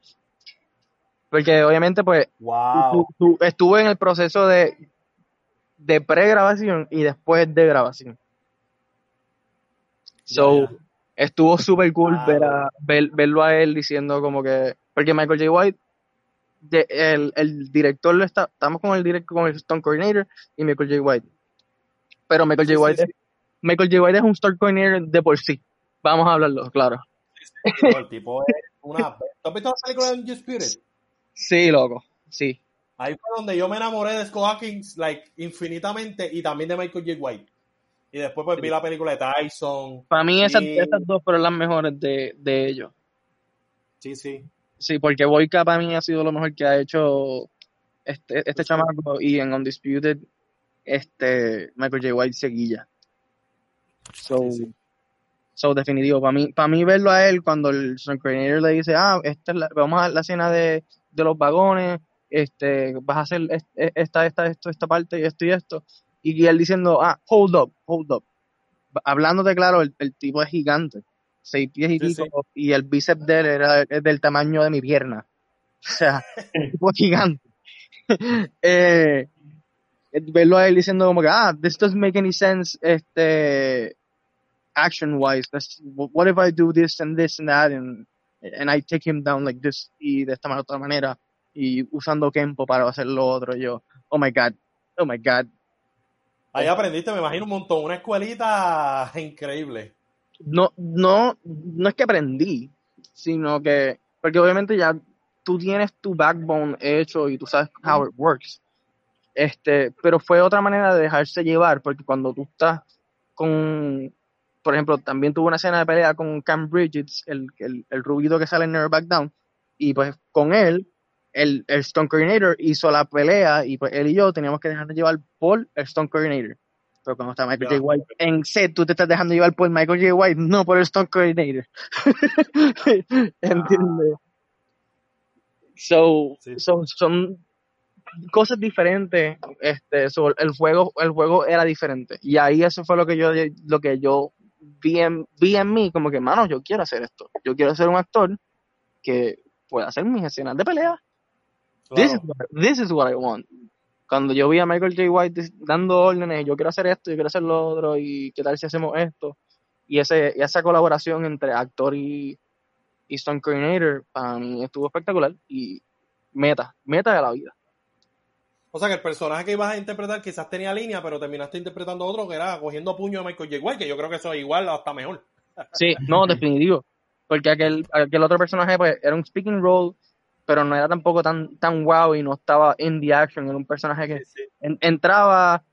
S3: Porque obviamente pues
S2: Wow.
S3: tu- tu- estuve en el proceso de, de pregrabación y después de grabación. So,
S2: ya.
S3: Estuvo súper cool
S2: Wow.
S3: ver a- ver- verlo a él diciendo como que, porque Michael J. White, de- el, el director lo está, estamos con el director, con el stunt coordinator y Michael J. White. Pero Michael
S2: Sí,
S3: J. White,
S2: sí.
S3: es- Michael J. White es un stunt coordinator de por sí. Vamos a hablarlo, claro.
S2: El tipo es una. ¿Tú has visto la película de Undisputed?
S3: Sí, loco, sí.
S2: Ahí fue donde yo me enamoré de Scott Hawkins, like, infinitamente, y también de Michael J. White. Y después pues vi la película de Tyson.
S3: Para mí esas,
S2: y-
S3: esas dos fueron las mejores de, de ellos.
S2: Sí, sí.
S3: Sí, porque Boyka para mí ha sido lo mejor que ha hecho este, este chamaco y en Undisputed este Michael J. White seguilla. So,
S2: Sí, sí.
S3: so definitivo, para mí, para mí verlo a él cuando el coordinator le dice, ah, esta es la- vamos a la escena de, de los vagones, este, vas a hacer est- esta, esta, esto, esta parte y esto y esto, y él diciendo, ah, hold up, hold up. Hablándote claro, el, el tipo es gigante, seis pies y
S2: Sí, sí.
S3: pico, y el bíceps de él era es del tamaño de mi pierna. O sea, el tipo es gigante. eh, verlo a él diciendo como que, ah, this doesn't make any sense, este, action wise. what if I do this and this and that and, and I take him down like this y de esta manera, otra manera y usando Kempo para hacer lo otro yo, oh my god, oh my god.
S2: Ahí aprendiste, me imagino, un montón. Una escuelita increíble.
S3: No, no, no es que aprendí, sino que, porque obviamente ya tú tienes tu backbone hecho y tú sabes how it works. Este, pero fue otra manera de dejarse llevar, porque cuando tú estás con, por ejemplo, también tuvo una escena de pelea con Cam Bridges, el, el, el rubito que sale en Never Back Down, y pues con él, el, el Stone Coordinator hizo la pelea, y pues él y yo teníamos que dejarnos llevar por el Stone Coordinator. Pero cuando está Michael. J. White en set, tú te estás dejando llevar por Michael J. White, no por el Stone Coordinator. ¿Entiendes? So,
S2: Sí.
S3: so- son cosas diferentes. Este, so, el juego, el juego era diferente. Y ahí eso fue lo que yo, lo que yo vi en, vi en mí, como que, mano, yo quiero hacer esto. Yo quiero ser un actor que pueda hacer mis escenas de pelea. This, is what, this is what I want. Cuando yo vi a Michael J. White dando órdenes, yo quiero hacer esto, yo quiero hacer lo otro, y qué tal si hacemos esto. Y, ese, y esa colaboración entre actor y, y Stone Coordinator, para mí estuvo espectacular. Y meta, meta de la vida.
S2: O sea que el personaje que ibas a interpretar quizás tenía línea, pero terminaste interpretando otro que era cogiendo a puño a Michael J. White, que yo creo que eso es igual o hasta mejor.
S3: Sí, no, definitivo. Porque aquel, aquel otro personaje pues, era un speaking role, pero no era tampoco tan, tan wow y no estaba in the action. Era un personaje que
S2: Sí, sí.
S3: en- entraba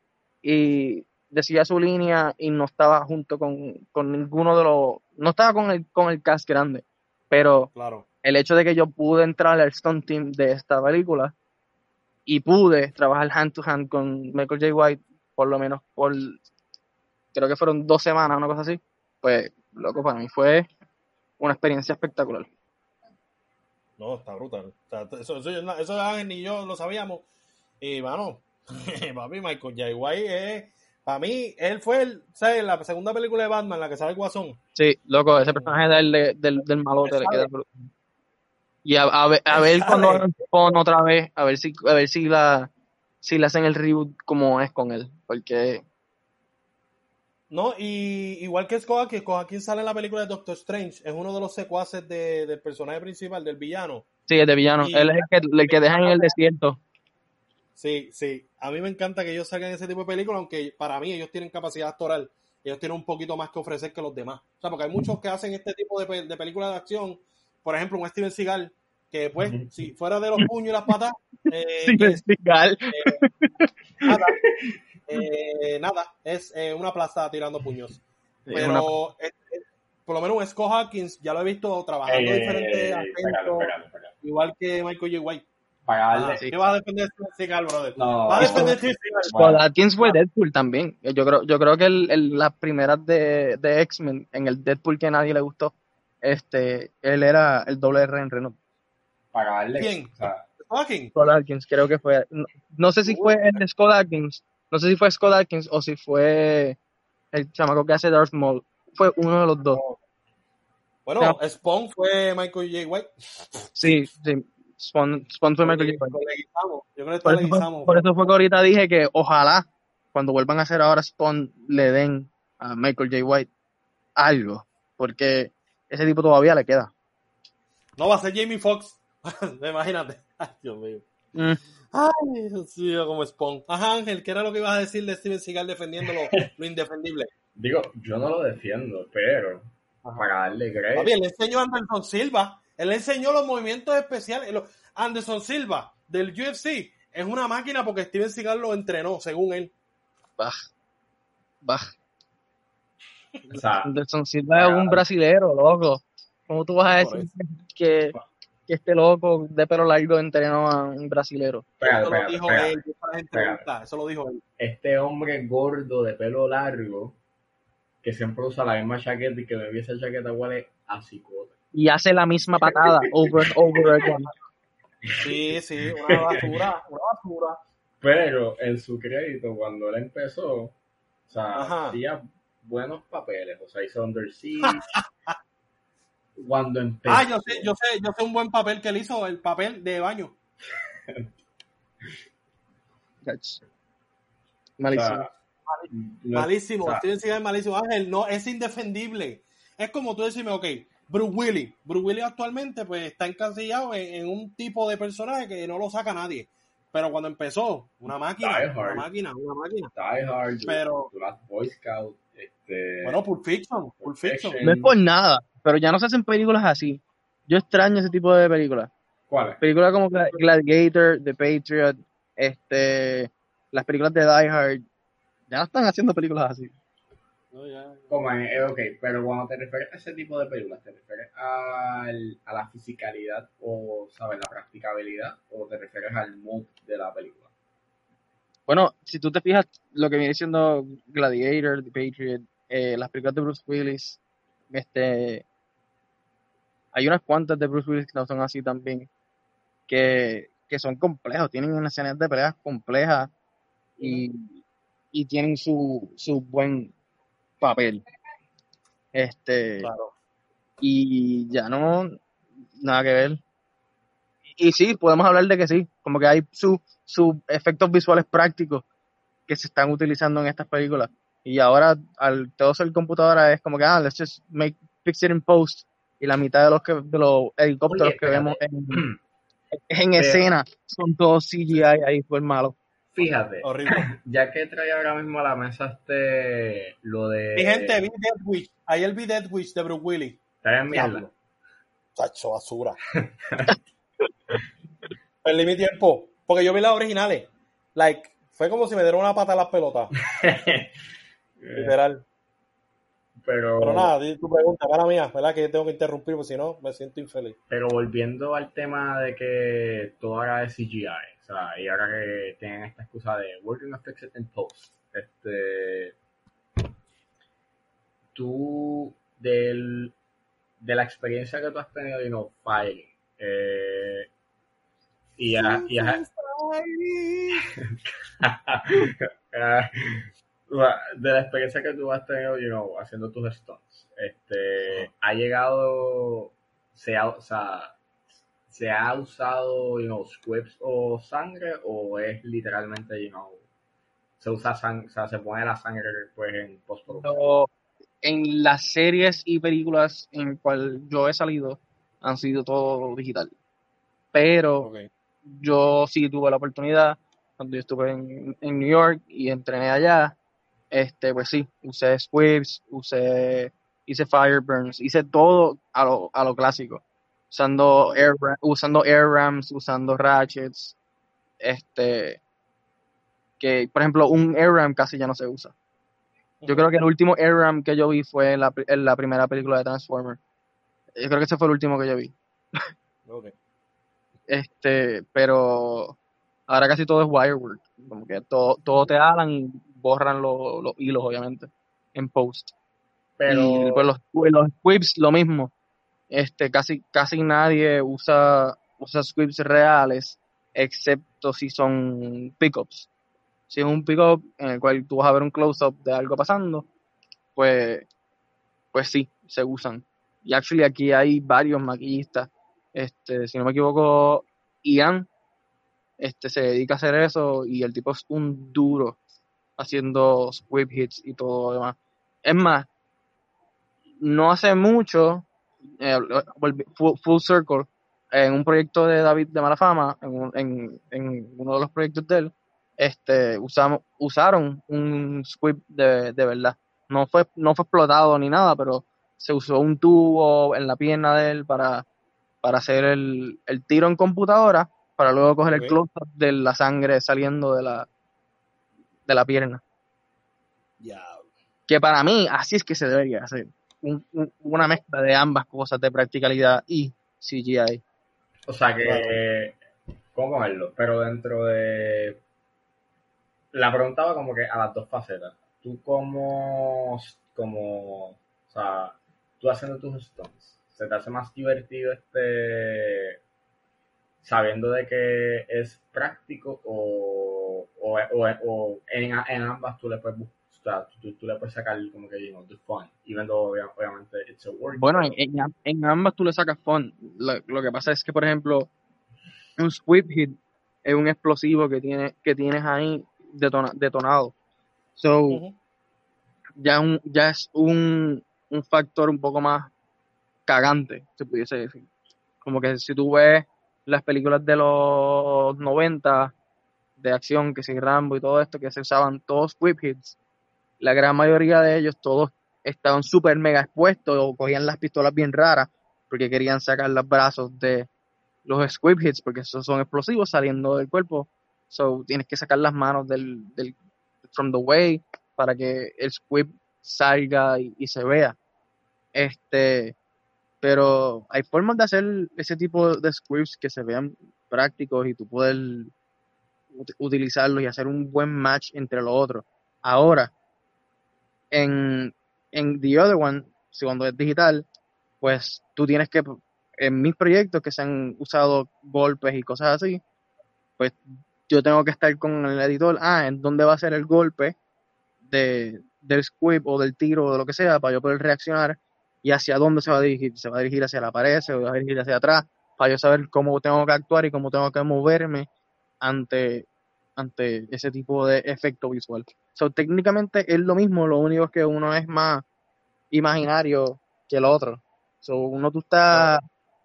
S3: y decía su línea y no estaba junto con, con ninguno de los. No estaba con el, con el cast grande. Pero
S2: Claro.
S3: el hecho de que yo pude entrar al stunt team de esta película y pude trabajar hand to hand con Michael J. White, por lo menos por. Creo que fueron dos semanas, una cosa así. Pues, loco, para mí fue una experiencia espectacular.
S2: No, está brutal. O sea, eso, eso, eso Ángel ni yo lo sabíamos. Y, mano, papi, Michael J. White es... Para mí, él fue el, ¿sabes? La segunda película de Batman, la que sale el Guasón.
S3: Sí, loco, ese personaje del, de- del, del malote le queda. Y a, a ver, a ver cuando otra vez, a ver si, a ver si la, si le hacen el reboot como es con él, porque
S2: No, y igual que Scott, que Adkins sale en la película de Doctor Strange, es uno de los secuaces de- del personaje principal, del villano.
S3: sí, es de villano,
S2: Y-
S3: él es el que, el que dejan en el desierto.
S2: Sí, sí. A mí me encanta que ellos salgan ese tipo de películas, aunque para mí ellos tienen capacidad actoral. Ellos tienen un poquito más que ofrecer que los demás. O sea, porque hay muchos que hacen este tipo de, pe- de películas de acción. Por ejemplo, un Steven Seagal, que pues, si fuera de los puños y las patas, eh,
S3: Sí,
S2: que
S3: es legal.
S2: nada, eh, nada, es eh, una plaza tirando puños. Pero eh, por lo menos Scott Hawkins ya lo he visto trabajando
S1: Eh,
S2: diferentes
S1: espérate.
S2: igual que Michael J. White.
S1: Para
S2: Ajá,
S1: darle.
S3: sí.
S2: ¿Qué vas a defender Seagal, brother?
S1: No,
S2: Va a defender.
S3: Adkins fue Deadpool también. Yo creo, yo creo que el, el- las primeras de, de X-Men, en el Deadpool que a nadie le gustó, este, él era el doble R en Renault.
S1: para darle.
S2: ¿Quién?
S1: O sea,
S2: Scott
S3: Adkins, creo que fue. No, no sé si fue el de Scott Adkins, no sé si fue Scott Adkins o si fue el chamaco que hace Darth Maul. Fue uno de los dos.
S2: Bueno,
S3: No.
S2: Spawn fue Michael J. White.
S3: Sí, sí. Spawn, Spawn fue Michael J. White.
S2: Yo creo que
S3: Por
S2: le
S3: eso, fue, por eso fue que ahorita dije que ojalá cuando vuelvan a hacer ahora Spawn le den a Michael J. White algo, porque ese tipo todavía le queda.
S2: No va a ser Jamie Foxx. Imagínate. Ay, Dios mío.
S3: Mm.
S2: Ay, Dios mío, como Spawn. Ajá, Ángel, ¿qué era lo que ibas a decir de Steven Seagal defendiendo lo, lo indefendible?
S1: digo, yo no lo defiendo, pero para darle crédito.
S2: él le enseñó a Anderson Silva. Él le enseñó los movimientos especiales. Anderson Silva del UFC es una máquina porque Steven Seagal lo entrenó, según él.
S3: Bah, bah.
S1: O sea,
S3: Anderson Silva es un brasilero, loco. ¿Cómo tú vas a decir que, que este loco de pelo largo entrenó a un brasilero?
S1: espérate,
S2: Eso lo dijo
S1: espérate.
S2: él. Eso lo dijo él.
S1: Este hombre gordo de pelo largo que siempre usa la misma chaqueta y que me esa chaqueta huele a cicote.
S3: Y hace la misma patada over and over again.
S2: Sí, sí, una basura, una basura.
S1: Pero en su crédito, cuando él empezó, o sea,
S2: Ajá.
S1: hacía buenos papeles. O sea, hizo Under Siege. cuando empezó.
S2: Ah, yo sé, yo sé, yo sé un buen papel que él hizo, el papel de baño.
S1: O
S3: Malísimo.
S1: sea,
S2: Malísimo,
S1: o sea,
S2: Steven Seagal es malísimo. Ángel, no, es indefendible. Es como tú decirme, ok, Bruce Willis. Bruce Willis actualmente pues está encasillado en, en un tipo de personaje que no lo saca nadie. Pero cuando empezó, una máquina,
S1: Die
S2: una máquina, una máquina.
S1: Die Hard,
S2: Pero-
S1: Boy Scout, este,
S2: Bueno, Pulp Fiction, Pulp Fiction.
S3: No es por nada, pero ya no se hacen películas así. Yo extraño ese tipo de películas.
S1: ¿cuál es?
S3: Películas como Gla- Gladiator, The Patriot, este, las películas de Die Hard. Ya no están haciendo películas así.
S2: No, ya.
S1: Como eh, ok, pero cuando te refieres a ese tipo de películas, ¿te refieres al- a la fisicalidad o, ¿sabes? La practicabilidad o te refieres al mood de la película?
S3: Bueno, si tú te fijas, lo que viene siendo Gladiator, The Patriot, eh, las películas de Bruce Willis, este, hay unas cuantas de Bruce Willis que no son así también, que, que son complejos, tienen unas escenas de peleas complejas y, y tienen su, su buen papel. Este,
S2: Claro.
S3: y ya no, nada que ver. Y sí, podemos hablar de que sí, como que hay sus sus efectos visuales prácticos que se están utilizando en estas películas. Y ahora, al todo ser computadora, es como que, ah, let's just make, fix it in post. Y la mitad de los, que, de los helicópteros
S1: Oye,
S3: que vemos en, en escena son todos CGI ahí, fue malo.
S1: Fíjate,
S2: Horrible.
S1: ya que trae ahora mismo a la mesa este, lo de...
S2: Mi gente, vi Dead Witch. Ayer vi Dead Witch de Bruce Willis.
S1: Trae mierda.
S2: Diablo. Tacho, basura. Perdí mi tiempo. Porque yo vi las originales. Like, fue como si me dieran una pata a las pelotas. Literal.
S1: pero,
S2: Pero nada, di tu pregunta, para mía, ¿verdad? Que yo tengo que interrumpir, porque si no, me siento infeliz.
S1: pero volviendo al tema de que todo ahora es CGI, o sea, y ahora que tienen esta excusa de working on fix it in post, este, tú, del, de la experiencia que tú has tenido, you know, filing, eh, y, ha- y de la experiencia que tú has tenido, you know, haciendo tus stunts, este, ha llegado, se ha, o sea, se ha usado, you know, squibs o sangre o es literalmente, you know, se usa sangre, o sea, se pone la sangre pues en postproducción.
S3: En las series y películas en cual yo he salido, han sido todo digital. Pero yo sí tuve la oportunidad cuando yo estuve en, en New York y entrené allá, este, pues sí, usé squibs, usé, hice fireburns, hice todo a lo, a lo clásico, usando air, usando air rams, usando ratchets, este, que por ejemplo un air ram casi ya no se usa. Yo creo que el último air ram que yo vi fue en la, en la primera película de Transformers. Yo creo que ese fue el último que yo vi. Este, pero ahora casi todo es wirework. Como que todo, todo te alan y borran lo- los hilos, obviamente, en post.
S1: Pero,
S3: Y pues los, los squibs, lo mismo. Este, casi, casi nadie usa, usa squibs reales, excepto si son pickups. Si es un pickup en el cual tú vas a ver un close-up de algo pasando, pues, pues sí, se usan. Y actually aquí hay varios maquillistas. Este, si no me equivoco, Ian, este, se dedica a hacer eso y el tipo es un duro haciendo squib hits y todo lo demás. Es más, no hace mucho, eh, full, circle, en un proyecto de David de Malafama, en, en, en uno de los proyectos de él, este, usamos, usaron un squib de, de verdad. No fue, no fue explotado ni nada, pero se usó un tubo en la pierna de él para, para hacer el, el tiro en computadora, para luego coger el close-up de la sangre saliendo de la, de la pierna.
S2: Ya.
S3: Que para mí, así es que se debería hacer. Un- un- una mezcla de ambas cosas, de practicalidad y CGI.
S1: o sea que. ¿cómo verlo? Pero dentro de... La pregunta va como que a las dos facetas. Tú como, como, o sea, tú haciendo tus stunts, ¿se te hace más divertido este sabiendo de que es práctico o, o, o, o en, en ambas tú le puedes bus- o sea, tú, tú le puedes sacar como que, you know, the fun, even though obvia- obviamente it's a work.
S3: Bueno, en, en- ambas tú le sacas fun. Lo, lo que pasa es que, por ejemplo, un squib hit es un explosivo que, tiene, que tienes ahí detona- detonado. So, ya, un, ya es un, un factor un poco más cagante, se pudiese decir. Como que si tú ves las películas de los 90 de acción, que si Rambo y todo esto, que se usaban todos whip hits, la gran mayoría de ellos, todos estaban súper mega expuestos o cogían las pistolas bien raras porque querían sacar los brazos de los squib hits, porque esos son explosivos saliendo del cuerpo. So tienes que sacar las manos del, del from the way para que el squib salga y, y se vea. Este, pero hay formas de hacer ese tipo de scripts que se vean prácticos y tú ut- utilizarlos y hacer un buen match entre los otros. Ahora, en, en The Other One, cuando es digital, pues tú tienes que, en mis proyectos que se han usado golpes y cosas así, pues yo tengo que estar con el editor, ah, en dónde va a ser el golpe de, del squib o del tiro o de lo que sea, para yo poder reaccionar y hacia dónde se va a dirigir. Se va a dirigir hacia la pared, se va a dirigir hacia atrás, para yo saber cómo tengo que actuar y cómo tengo que moverme ante, ante ese tipo de efecto visual. So, técnicamente es lo mismo, lo único es que uno es más imaginario que el otro. So, uno tú estás,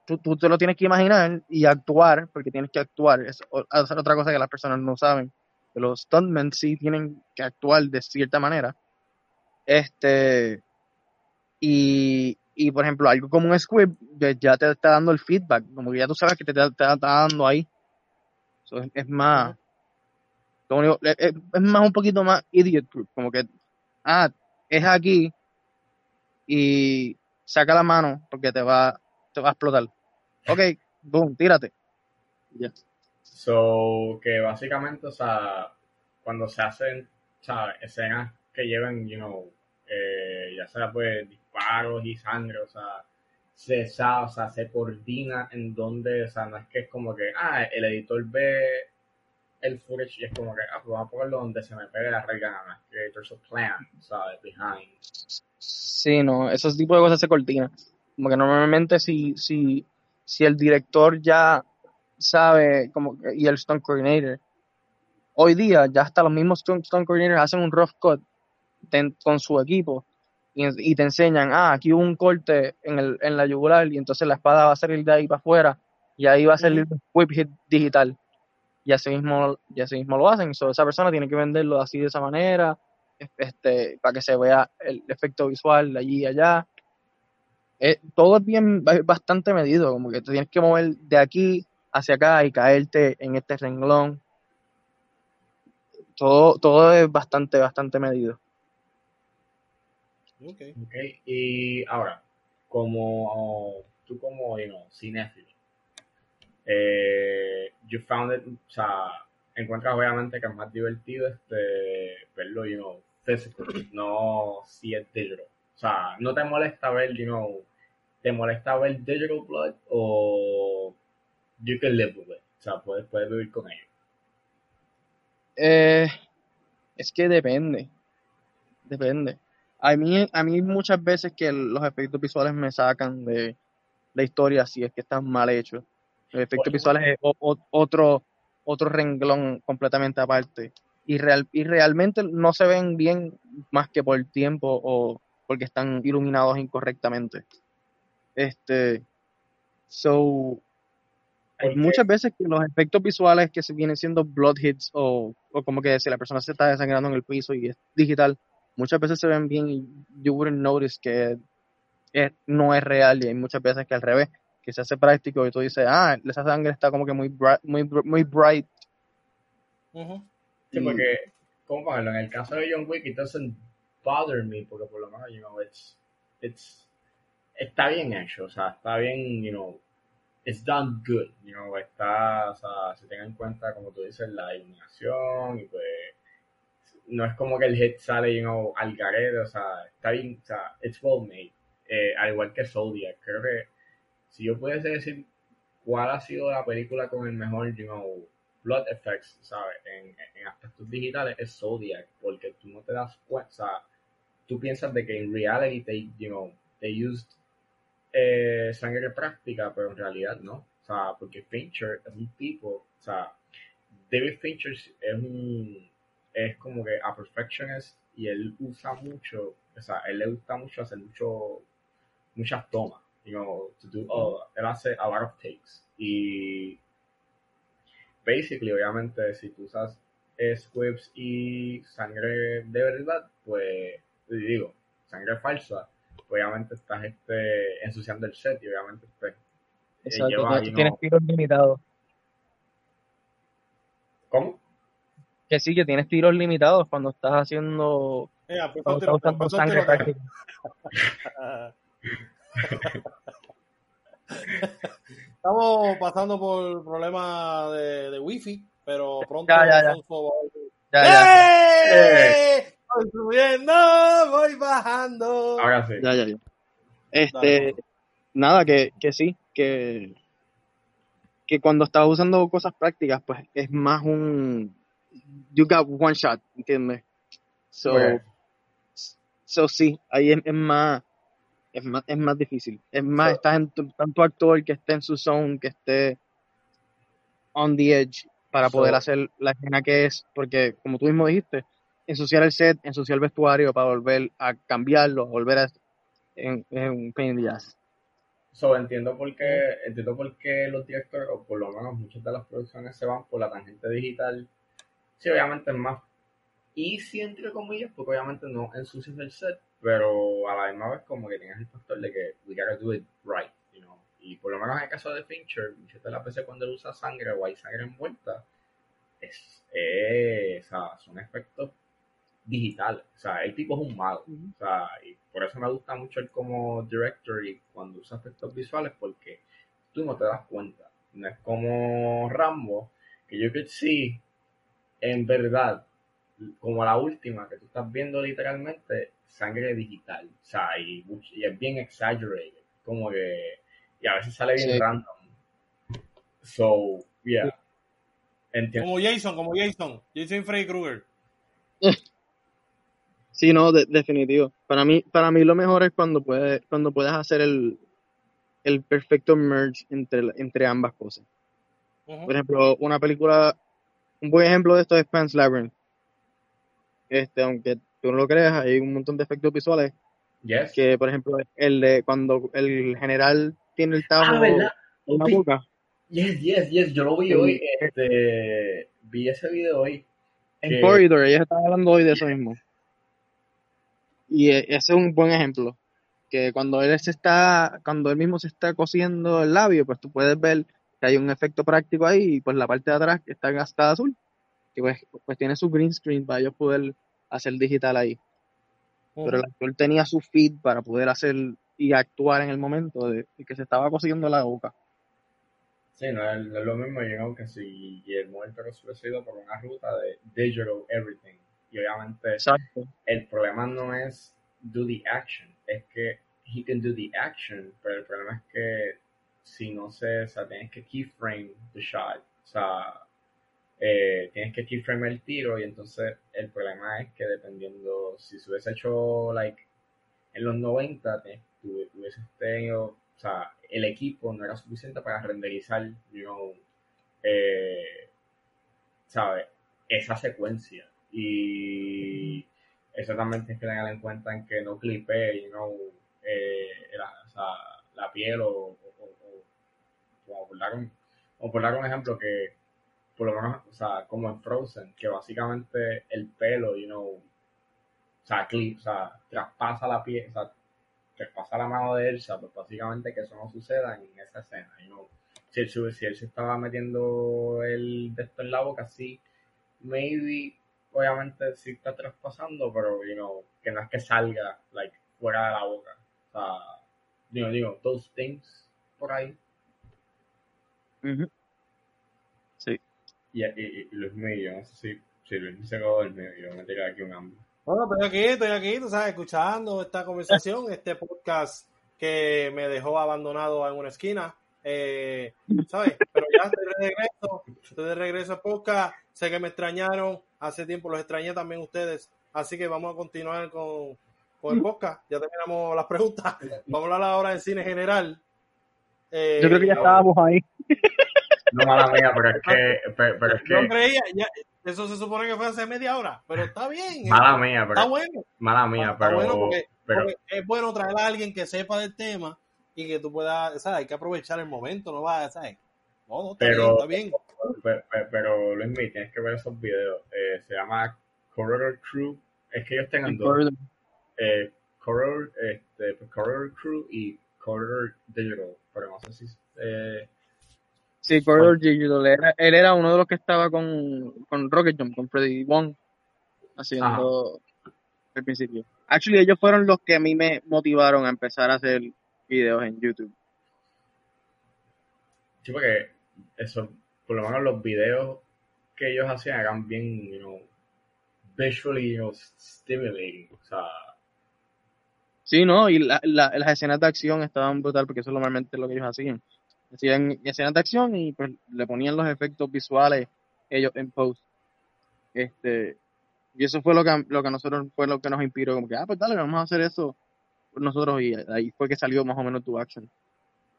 S3: tú, tú te lo tienes que imaginar y actuar, porque tienes que actuar. Es otra cosa que las personas no saben. Los stuntmen sí tienen que actuar de cierta manera. Este, y, y por ejemplo, algo como un script ya- te está dando el feedback, como que ya tú sabes que te, te- te está dando ahí. So, es, es más, lo único- es, es- es más un poquito más idiot proof, como que, ah, es aquí y saca la mano porque te va, te va a explotar. Ok, boom, tírate. Ya.
S1: So, que básicamente, o sea, cuando se hacen, o sea, escenas que llevan, you know, eh, ya sea pues disparos y sangre, o sea, se sabe, o sea, se coordina en donde, o sea, no es que es como que, ah, el editor ve el footage y es como que, ah, pues vamos a ponerlo donde se me pegue la regla más, que there's a plan, ¿sabes? Behind.
S3: Sí, no, esos tipos de cosas se coordinan. Como que normalmente si, si, si el director ya sabe, como y el stunt coordinator, hoy día ya hasta los mismos stunt, stunt coordinators hacen un rough cut de- con su equipo y, y te enseñan, ah, aquí hubo un corte en, el, en la yugular y entonces la espada va a salir de ahí para afuera y ahí va a salir un whip hit digital. Y así mismo, y así mismo lo hacen. So, esa persona tiene que venderlo así de esa manera, este, para que se vea el efecto visual de allí y allá. Eh, todo es bien, bastante medido, como que te tienes que mover de aquí hacia acá y caerte en este renglón. Todo, todo es bastante, bastante medido.
S2: Ok.
S1: Ok, y ahora, como tú como, you know, cinéfilo, eh, you found it, o sea, encuentras obviamente que es más divertido este verlo, you know, physical, no si es digital. O sea, ¿no te molesta ver, you know, te molesta ver digital blood o you can live with it? O sea, puedes, puedes vivir con ello.
S3: Eh, es que depende, depende. A mí, a mí muchas veces que los efectos visuales me sacan de la historia si es que están mal hechos. Los efectos
S1: Bueno.
S3: visuales es o- o- otro, otro renglón completamente aparte. Y, real, y realmente no se ven bien más que por el tiempo o porque están iluminados incorrectamente. Este, so, hay muchas veces que los efectos visuales que se vienen siendo blood hits o, o como que si la persona se está desangrando en el piso y es digital, muchas veces se ven bien y you wouldn't notice que es- no es real y hay muchas veces que al revés, que se hace práctico y tú dices, ah, esa sangre está como que muy bright, muy, muy bright.
S2: Ujú.
S1: Sí,
S3: y-
S1: porque, ¿cómo ponerlo? En el caso de John Wick, it doesn't bother me, porque por lo menos, you know, it's, it's, está bien hecho, o sea, está bien, you know, it's done good, you know, está, o sea, se tenga en cuenta, como tú dices, la iluminación y pues, no es como que el hit sale, you know, al garete, o sea, está bien, o sea, it's well made, eh, al igual que Zodiac, creo que si yo pudiese decir cuál ha sido la película con el mejor, you know, blood effects, ¿sabes? En, en aspectos digitales es Zodiac, porque tú no te das cuenta, o sea, tú piensas de que en reality they, you know, they used eh, sangre práctica, pero en realidad no, o sea, porque Fincher es un tipo, o sea, David Fincher es un, es como que a perfectionist y él usa mucho, o sea, él le gusta mucho hacer mucho, muchas tomas, you know, to do, oh, él hace a lot of takes y basically, obviamente, si tú usas squibs y sangre de verdad, pues, digo, sangre falsa, pues, obviamente estás este, ensuciando el set y obviamente pues,
S3: Exacto,
S1: lleva,
S3: tienes tiros limitados.
S1: ¿cómo?
S3: Que sí, que tienes tiros limitados cuando estás haciendo
S2: Mira, pues,
S3: Cuando
S2: ponte-
S3: está usando sangre práctica.
S2: Estamos pasando por problemas de, de wifi, pero pronto
S3: Ya, ya, ya. Ya, ya.
S2: ¡Eh! Voy subiendo, voy bajando.
S1: Ahora sí.
S3: Ya, ya, ya. Este, nada, que, que sí, que, que cuando estás usando cosas prácticas, pues es más un, you got one shot, ¿entiendes? So,
S1: Ok.
S3: so sí, ahí es, es más, es más, es más difícil. Es más,
S1: So-
S3: estás en tu, tanto actor que esté en su zone, que esté on the edge para
S1: So-
S3: poder hacer la escena que es, porque como tú mismo dijiste, ensuciar el set, ensuciar el vestuario para volver a cambiarlo, volver a en, en un pain in the ass.
S1: So, entiendo por qué, entiendo por qué los directores, o por lo menos muchas de las producciones se van por la tangente digital. Sí, obviamente es más easy, entre comillas, porque obviamente no ensucias el set, pero a la misma vez como que tienes el factor de que we gotta do it right, you know. Y por lo menos en el caso de Fincher, muchas de las veces cuando él usa sangre o hay sangre envuelta, es, es- o sea, son efectos digitales. O sea, el tipo es un mago. O sea, y por eso me gusta mucho él como director y cuando usa efectos visuales porque tú no te das cuenta. No es como Rambo, que yo could see en verdad, como la última que tú estás viendo literalmente, sangre digital. O sea, y, es bien exaggerated. Como que, y a veces sale bien
S3: Sí.
S1: random. So, yeah. Entiendo.
S2: Como Jason, como Jason. Jason Freddy Krueger.
S3: Sí, no, de- definitivo. Para mí, para mí lo mejor es cuando puedes, cuando puedes hacer el, el perfecto merge entre, entre ambas cosas. Por ejemplo, una película, un buen ejemplo de esto es Pan's Labyrinth. Este, aunque tú no lo creas, hay un montón de efectos visuales
S1: Yes.
S3: que, por ejemplo, el de cuando el general tiene el tajo
S1: Ah,
S3: en la boca.
S1: Yes, yes, yes. Yo lo vi
S3: Sí.
S1: hoy. Este, vi ese video hoy.
S3: En
S1: que-
S3: Corridor, ellos estaban hablando hoy de eso mismo. Y eh, ese es un buen ejemplo. Que cuando él se está, cuando él mismo se está cosiendo el labio, pues tú puedes ver que hay un efecto práctico ahí y pues la parte de atrás que está gastada azul. Y pues, pues tiene su green screen para ellos poder hacer digital ahí. Pero el actor tenía su feed para poder hacer y actuar en el momento de, de que se estaba cosiendo la boca.
S1: Sí, no es, lo mismo, yo creo que si se hubiese ido por una ruta de digital everything. Y obviamente
S3: Exacto.
S1: el problema no es do the action, es que he can do the action, pero el problema es que si no sé, o sea, tienes que keyframe the shot, o sea, eh, tienes que keyframe el tiro y entonces el problema es que dependiendo, si se hubiese hecho like en los 90, te- tu- hubieses tenido, o sea, el equipo no era suficiente para renderizar, you know, eh, ¿sabes? Esa secuencia. Y eso también tienes que tener en cuenta en que no clipe, you know, eh, la, la piel o, o, por dar un, o por dar un ejemplo que por lo menos, o sea, como en Frozen, que básicamente el pelo, you know, o sea, clip, o sea, traspasa la piel, o sea, traspasa la mano de Elsa, pues básicamente que eso no suceda en esa escena, you know. Si él, si él se estaba metiendo el de en la boca, sí, maybe, obviamente sí está traspasando, pero, you know, que no es que salga, like, fuera de la boca. O sea, digo, digo, those things por ahí.
S3: Ujú. Sí.
S1: Y, y, no sé si, si Luis se quedó dormido, yo me tiré aquí un hambre.
S2: Bueno, estoy aquí, estoy aquí, tú sabes, escuchando esta conversación, este podcast que me dejó abandonado en una esquina. Eh, ¿Sabes? Pero ya estoy de regreso, estoy de regreso al podcast. Sé que me extrañaron, hace tiempo los extrañé también ustedes. Así que vamos a continuar con, con el podcast. Ya terminamos las preguntas. Vamos a hablar ahora del cine general. Eh,
S3: Yo creo que ya estábamos ahí.
S1: No, mala mía, pero es que, pero, pero es
S2: Yo
S1: que,
S2: creía, ya, eso se supone que fue hace media hora, pero está bien.
S1: mala mía,
S2: Está
S1: pero,
S2: bueno.
S1: mala mía,
S2: Está
S1: pero,
S2: bueno porque,
S1: pero,
S2: porque es bueno traer a alguien que sepa del tema y que tú puedas, ¿sabes? Hay que aprovechar el momento, no va, ¿sabes? No, no, está
S1: Pero-
S2: bien, está bien.
S1: pero, Luis mío, tienes que ver esos videos. Eh, se llama Corridor Crew. Es que ellos tengan dos. Eh, Corridor, este, pues, Corridor Crew y Corridor Digital. Pero no sé si. Eh,
S3: Sí, Corridor Digital. Era, él era uno de los que estaba con, con Rocket Jump, con Freddy Wong, haciendo, al principio. Actually, ellos fueron los que a mí me motivaron a empezar a hacer videos en YouTube.
S1: Sí, porque eso, por lo menos los videos que ellos hacían eran bien, you know, visually, you know, stimulating. O sea,
S3: Sí, ¿no? Y la, la- las escenas de acción estaban brutal porque eso es normalmente lo que ellos hacían. Hacían escenas de acción y pues le ponían los efectos visuales ellos en post. Este, y eso fue lo que, lo que nosotros fue lo que nos inspiró, como que, ah, pues dale, vamos a hacer eso nosotros y ahí fue que salió más o menos tu action.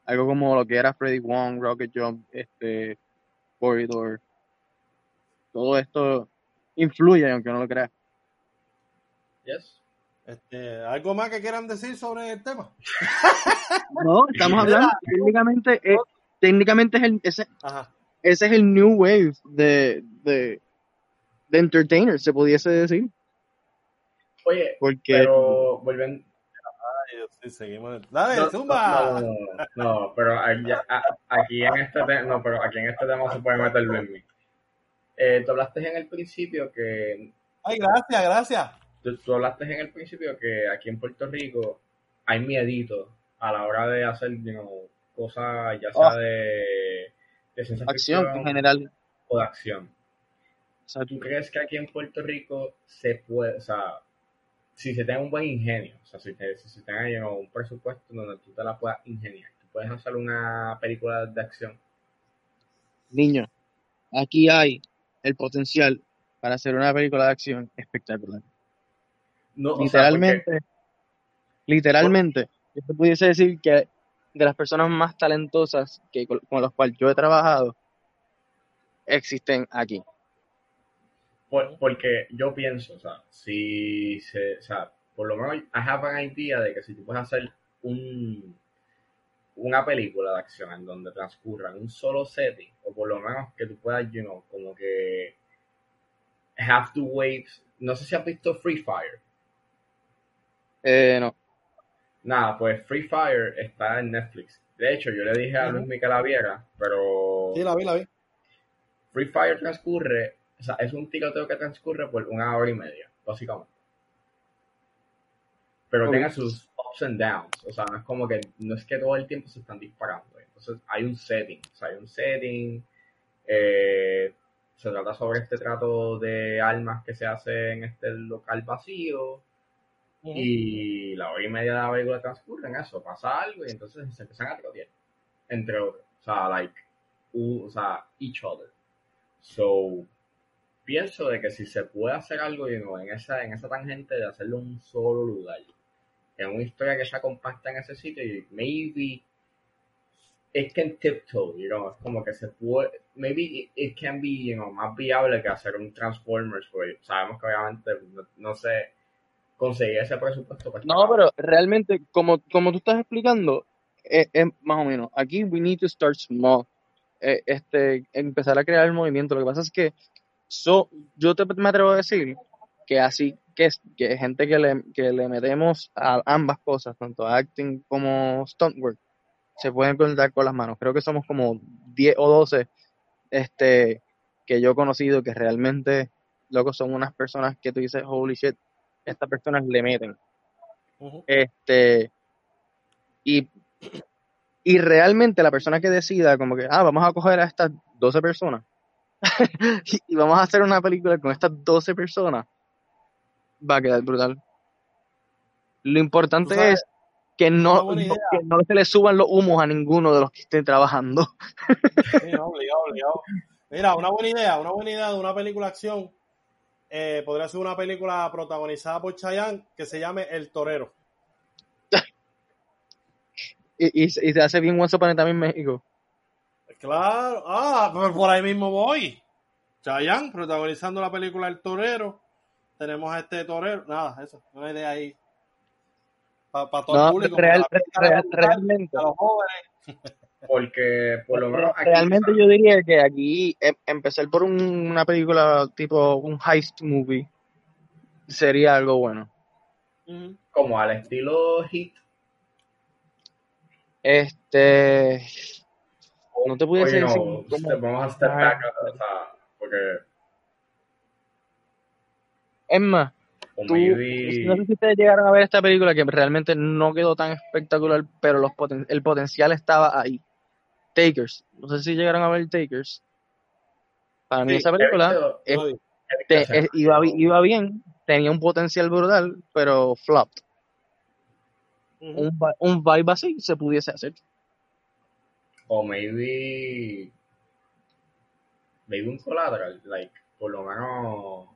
S3: Algo como lo que era Freddy Wong, Rocket Jump, este, Corridor. Todo esto influye, aunque no lo creas.
S1: yes.
S2: Este, ¿Algo más que quieran decir sobre el tema?
S3: No, estamos hablando, técnicamente, es, técnicamente es el, ese,
S2: Ajá.
S3: ese es el new wave de, de, de entertainers, se pudiese decir.
S1: Oye,
S3: Porque
S1: pero volviendo.
S2: Ay, Dios, sí, seguimos. Dale,
S1: No,
S2: zumba.
S1: no, no, no, no, pero aquí, a- aquí en este tema, no, pero aquí en este tema se puede meter Luis eh, Tú hablaste en el principio que
S2: Ay, gracias, gracias.
S1: Tú, tú hablaste en el principio que aquí en Puerto Rico hay miedito a la hora de hacer you know, cosas ya sea
S3: Oh.
S1: de, de ciencia
S3: acción en general.
S1: o de acción. ¿Tú crees que aquí en Puerto Rico se puede, o sea, si se tiene un buen ingenio, o sea, si, te- si se tenga you know, un presupuesto donde tú te la puedas ingeniar, tú puedes hacer una película de acción?
S3: niño, aquí hay el potencial para hacer una película de acción espectacular.
S1: No, o sea, porque-
S3: literalmente, literalmente, yo te pudiese decir que de las personas más talentosas que con, con las cuales yo he trabajado existen aquí.
S1: Por- porque yo pienso, o sea, si se, o sea, por lo menos I have an idea de que si tú puedes hacer un, una película de acción en donde transcurra en un solo setting, o por lo menos que tú puedas, you know, como que have to wait, no sé si has visto Free Fire.
S3: Eh, no,
S1: Nada, pues Free Fire está en Netflix. De hecho, yo le dije a Luis Miquel la viera, pero
S2: Sí, la vi, la vi.
S1: Free Fire transcurre, o sea, es un tiroteo que transcurre por una hora y media, básicamente. Pero tiene sus ups and downs, o sea, no es como que, no es que todo el tiempo se están disparando. Entonces hay un setting, o sea, hay un setting, eh, se trata sobre este trato de armas que se hace en este local vacío, Y la hora y media de la película transcurre en eso, pasa algo y entonces se empiezan a trotear, entre otros. O sea, like, o sea, each other. So, pienso de que si se puede hacer algo you know, en, esa, en esa tangente de hacerlo un solo lugar, en una historia que sea compacta en ese sitio, y maybe it can tiptoe, you know, es como que se puede, maybe it, can be, you know, más viable que hacer un Transformers, porque sabemos que obviamente, no sé, conseguir ese presupuesto. pues,
S3: no, pero realmente, como, como tú estás explicando, es, es más o menos, aquí we need to start small. Eh, este, empezar a crear el movimiento. Lo que pasa es que so, yo te, me atrevo a decir que así, que, que gente que le, que le metemos a ambas cosas, tanto acting como stunt work, se pueden contar con las manos. Creo que somos como 10 o 12 este, que yo he conocido que realmente, loco, son unas personas que tú dices, holy shit, estas personas le meten. Este, y, y realmente la persona que decida, como que, ah, vamos a coger a estas 12 personas y, vamos a hacer una película con estas 12 personas, va a quedar brutal. Lo importante
S2: sabes,
S3: es que no, que no se le suban los humos a ninguno de los que estén trabajando.
S2: Sí, obligado, obligado. Mira, una buena idea, una buena idea de una película acción. Eh, podría ser una película protagonizada por Chayanne que se llame El Torero.
S3: Y, y, se y se hace bien Once Upon en México.
S2: Claro, ah, pues por ahí mismo voy. Chayanne protagonizando la película El Torero. Tenemos a este torero. Nada, eso, una idea ahí. Para todo
S3: No,
S2: el público.
S3: real- realmente.
S2: A los jóvenes.
S1: Porque por lo menos aquí,
S3: Realmente yo diría que aquí em- empezar por un- una película tipo un heist movie sería algo bueno.
S1: Como al estilo Hit,
S3: Este, no te pudiese decir
S1: no,
S3: cómo-
S1: te vamos a step back, o sea, porque
S3: Es más,
S1: O
S3: Tú-
S1: maybe.
S3: no sé si ustedes llegaron a ver esta película que realmente no quedó tan espectacular, pero los poten- el potencial estaba ahí. Takers. No sé si llegaron a ver Takers. Para mí
S1: Sí,
S3: esa película
S1: visto-
S3: es- es- iba, bi- iba bien, tenía un potencial brutal, pero flopped. Un, vi- un vibe así se pudiese hacer.
S1: O maybe. Maybe un collateral. Like, por lo menos.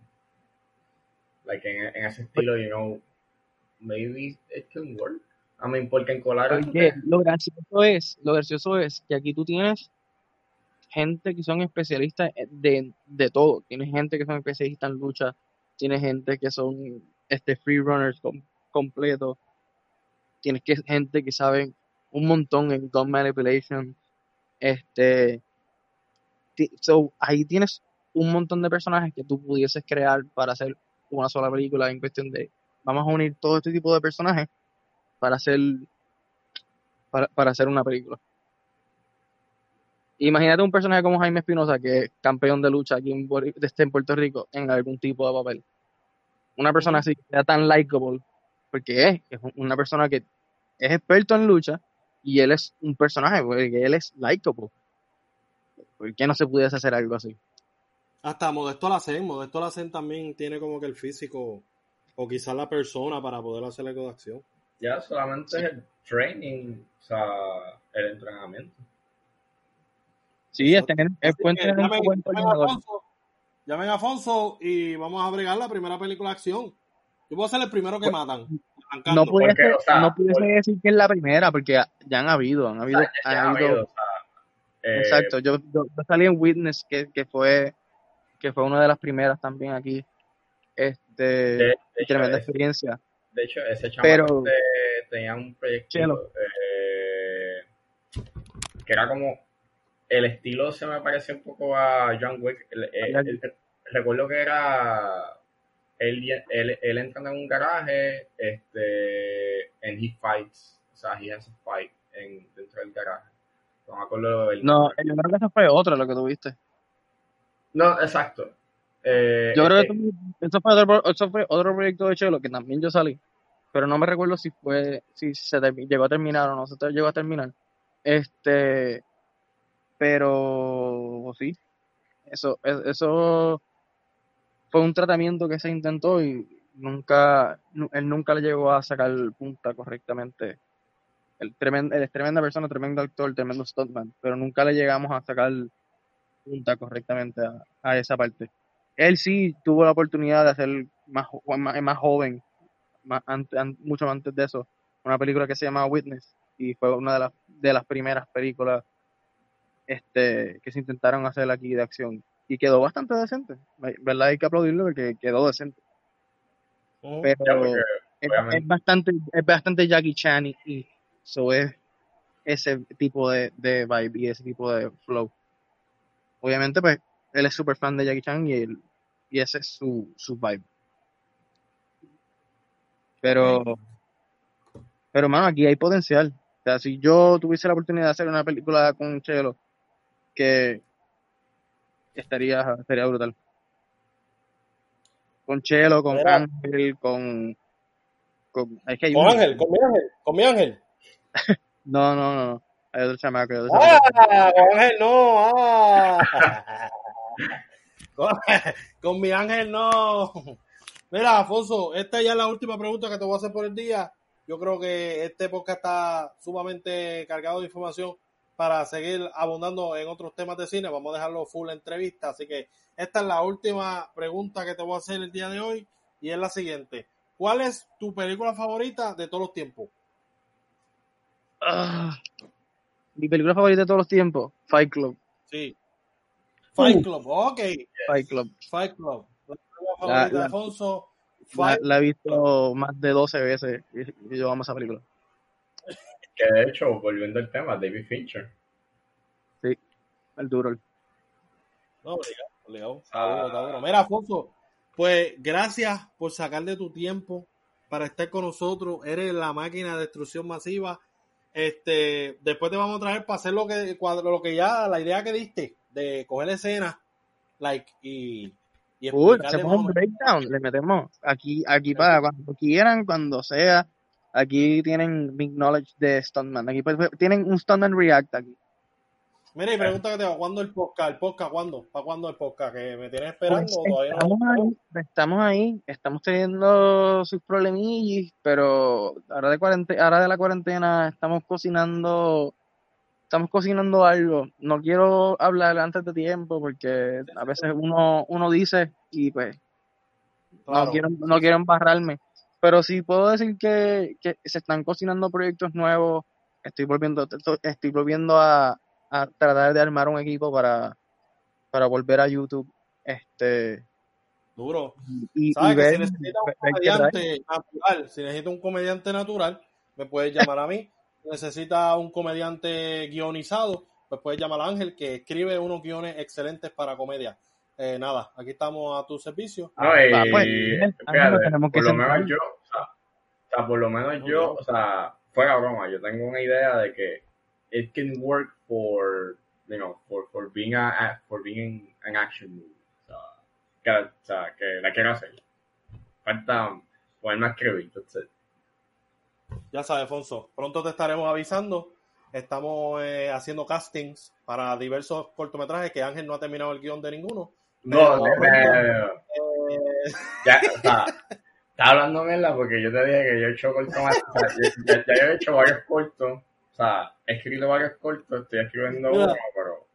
S1: Like, en, en ese estilo, you know. Maybe it can work. Mean, porque en te-
S3: lo gracioso es, lo gracioso es que aquí tú tienes gente que son especialistas de, de todo. Tienes gente que son especialistas en lucha, tienes gente que son este free runners com- completos, tienes que, gente que sabe un montón en gun manipulation. Este, so, ahí tienes un montón de personajes que tú pudieses crear para hacer una sola película en cuestión de vamos a unir todo este tipo de personajes para hacer para, para hacer una película. Imagínate un personaje como Jaime Espinosa, que es campeón de lucha aquí en, este, en Puerto Rico, en algún tipo de papel. Una persona así que sea tan likable, porque es, es una persona que es experto en lucha y él es un personaje, porque él es likable. ¿Por qué no se pudiese hacer algo así?
S2: Hasta Modesto Lacen, Modesto Lacen también tiene como que el físico o quizás la persona para poder hacer algo de acción.
S1: Ya solamente es el training, o sea, el entrenamiento.
S3: Sí, es tener, es buen
S2: llamen,
S3: buen
S2: llamen a. Afonso, llamen a Afonso y vamos a bregar la primera película de acción. Yo voy a ser el primero que matan. arrancando.
S3: No pudiese,
S1: Porque, o sea,
S3: no pudiese
S1: por-
S3: decir que es la primera, porque ya han habido, han habido,
S1: sea, ya
S3: han
S1: ha
S3: habido
S1: habido, o sea, eh,
S3: Exacto, yo, yo, yo salí en Witness, que, que fue que fue una de las primeras también aquí. Este,
S1: De,
S3: tremenda experiencia.
S1: De hecho, ese chamaco tenía un proyecto eh, que era como el estilo se me parecía un poco a John Wick. El- el-
S3: Ya-
S1: el- recuerdo que era él, él, él entrando en un garaje este and he fights, o sea, he has a fight en, dentro del garaje. No me acuerdo del
S3: No, yo creo que eso fue otro lo que tuviste.
S1: No, exacto. Eh,
S3: Yo creo
S1: eh,
S3: que eso, eso fue otro, eso fue otro proyecto de Chelo que también yo salí, pero no me recuerdo si fue, si se llegó a terminar o no se llegó a terminar. Este, pero sí, eso, es- eso fue un tratamiento que se intentó y nunca, nu- él nunca le llegó a sacar punta correctamente. Tremendo, él es tremenda persona, tremendo actor, tremendo stuntman, pero nunca le llegamos a sacar punta correctamente a, esa parte. Él sí tuvo la oportunidad de hacer más, más, más joven, mucho antes de eso, una película que se llama Witness y fue una de las, de las primeras películas este, que se intentaron hacer aquí de acción y quedó bastante decente, ¿verdad? Hay que aplaudirlo porque quedó decente,
S2: Ujú.
S3: pero
S1: ya, porque,
S3: es, bastante es bastante Jackie Chan y, y so es ese tipo de, de vibe y ese tipo de flow. Obviamente, pues, él es súper fan de Jackie Chan y, él, y ese es su, su vibe. Pero, pero, mano, aquí hay potencial. O sea, si yo tuviese la oportunidad de hacer una película con Chelo, que estaría, estaría brutal. Con Chelo, con
S2: Mira.
S3: Ángel, con, con, es que hay
S2: Con
S3: uno-
S2: Ángel, con mi Ángel, con mi Ángel.
S3: No, no, no, no. Hay otro chamaco, hay otro chamaco.
S2: Ah, con Ángel no. Ah. con, con mi Ángel no. Mira, Afonso, esta ya es la última pregunta que te voy a hacer por el día. Yo creo que este podcast está sumamente cargado de información para seguir abundando en otros temas de cine. Vamos a dejarlo full entrevista. Así que esta es la última pregunta que te voy a hacer el día de hoy y es la siguiente. ¿Cuál es tu película favorita de todos los tiempos?
S3: Ah, mi película favorita de todos los tiempos, Fight Club.
S2: Sí. Fight
S3: Uh.
S2: Club, ok.
S3: Fight Club.
S2: Fight Club. La película
S3: La-
S2: favorita de
S3: la-
S2: Alfonso.
S3: La, he visto más de 12 veces y, y yo amo esa película.
S1: que de hecho, volviendo al tema, David Fincher.
S3: El duro.
S2: No, obligado, obligado. Está
S1: Ah.
S2: duro, está duro. Mira, Afonso, pues gracias por sacar de tu tiempo para estar con nosotros. Eres la máquina de destrucción masiva. Este, después te vamos a traer para hacer lo que, cuadro- lo que ya, la idea que diste de coger escenas, like, y, y
S3: Uy, hacemos un breakdown, le metemos aquí, aquí para cuando quieran, cuando sea. Aquí tienen big knowledge de Stuntman. Aquí pues, tienen un Stuntman React aquí.
S2: Mira, y pregunta que te hago, ¿cuándo el podcast? ¿El podcast cuándo? ¿Para cuándo el podcast? ¿Que me tienes esperando
S3: Pues,
S2: o todavía no?
S3: estamos ahí, estamos ahí, estamos teniendo sus problemillas, pero ahora de cuarentena, ahora de la cuarentena estamos cocinando, estamos cocinando algo. No quiero hablar antes de tiempo porque a veces uno, uno dice y pues
S2: Claro.
S3: no quiero, no quiero embarrarme. Pero sí puedo decir que, que se están cocinando proyectos nuevos. Estoy volviendo, estoy volviendo a, a tratar de armar un equipo para, para volver a YouTube. Este
S2: Duro.
S3: y, y
S2: ¿Sabes que si necesitas un comediante natural, si necesitas un comediante natural, me puedes llamar a mí. Si necesitas un comediante guionizado, pues puedes llamar a Ángel, que escribe unos guiones excelentes para comedia. Eh, nada, aquí estamos a tu servicio.
S1: No, y,
S3: Va, pues, tenemos que
S1: por lo
S3: sentar.
S1: menos yo, o sea, o sea, por lo menos
S2: No,
S1: yo,
S2: no.
S1: o sea, fuera broma, yo tengo una idea de que it can work for, you know, for, for being a, for being an action movie. O sea, que, o sea, que la quiero hacer. Falta ponerme a escribir, that's it.
S2: Ya sabes, Alfonso, pronto te estaremos avisando. Estamos eh, haciendo castings para diversos cortometrajes que Ángel no ha terminado el guion de ninguno.
S1: No,
S2: Pero,
S1: eh,
S2: pronto,
S1: eh, ya, o sea, estaba hablando mierda porque yo te dije que yo he hecho yo- ya, ya yo he hecho varios cortos, o sea, he escrito varios cortos, estoy escribiendo uno, pero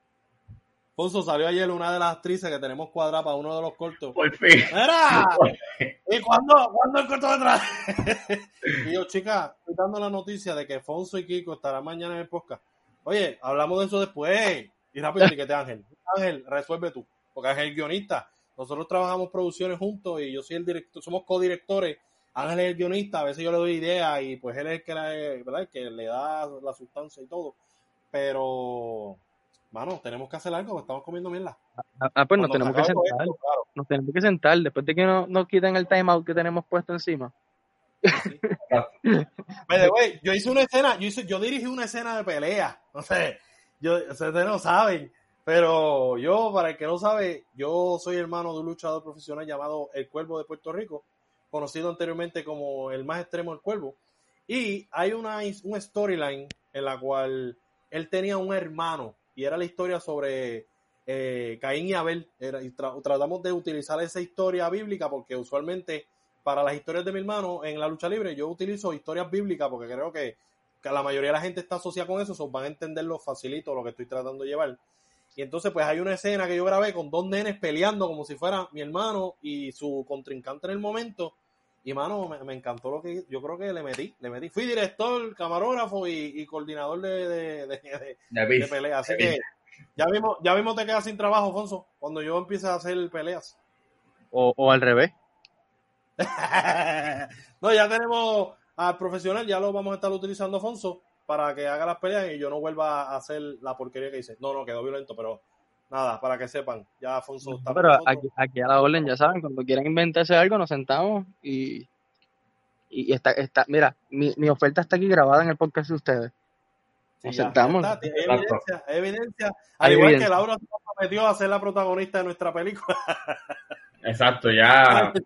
S2: Alfonso salió ayer una de las actrices que tenemos cuadrada para uno de los cortos.
S1: por fin.
S2: ¡Mira! ¿Y cuándo, cuándo el cortometraje? y yo, chica, estoy dando la noticia de que Fonso y Kiko estarán mañana en el podcast. Oye, hablamos de eso después. Y rápido, a Ángel. Ángel, resuelve tú. Porque Ángel es el guionista. Nosotros trabajamos producciones juntos y yo soy el director, somos codirectores. Ángel es el guionista, a veces yo le doy ideas y pues él es el que, la- ¿verdad? El que le da la sustancia y todo. Pero, mano, tenemos que hacer algo, estamos comiendo mierda.
S3: Ah, ah, pues nos
S2: Cuando
S3: tenemos que sentar.
S2: esto, claro.
S3: Nos tenemos que sentar después de que no- nos quiten el timeout que tenemos puesto encima.
S2: The way, yo hice una escena, yo hice, yo dirigí una escena de pelea, no sé, yo, ustedes no saben, pero yo, para el que no sabe, yo soy hermano de un luchador profesional llamado El Cuervo de Puerto Rico, conocido anteriormente como el más extremo del Cuervo, y hay una, un storyline en la cual él tenía un hermano, y era la historia sobre eh, Caín y Abel, Era- y tra- tratamos de utilizar esa historia bíblica porque usualmente para las historias de mi hermano en la lucha libre yo utilizo historias bíblicas porque creo que, que la mayoría de la gente está asociada con eso, so van a entenderlo facilito lo que estoy tratando de llevar. Y entonces pues hay una escena que yo grabé con dos nenes peleando como si fuera mi hermano y su contrincante en el momento. Y mano, me, me encantó lo que yo creo que le metí, le metí. Fui director, camarógrafo y, y coordinador de, de, de- de-
S1: De
S2: de
S1: beef.
S2: pelea. Así que ya mismo, ya mismo te quedas sin trabajo, Alfonso, cuando yo empiece a hacer peleas.
S3: O, o al revés.
S2: no, ya tenemos al profesional, ya lo vamos a estar utilizando, Afonso, para que haga las peleas y yo no vuelva a hacer la porquería que hice. No, no, quedó violento, pero nada, para que sepan, ya Afonso está
S3: Pero aquí, aquí a la orden, ya saben, cuando quieran inventarse algo, nos sentamos y, y está, está, mira, mi, mi oferta está aquí grabada en el podcast de ustedes. Nos sentamos.
S2: está, hay evidencia, hay evidencia. Al
S3: Hay
S2: igual
S3: evidencia.
S2: que Laura se prometió a ser la protagonista de nuestra película.
S1: Exacto, ya.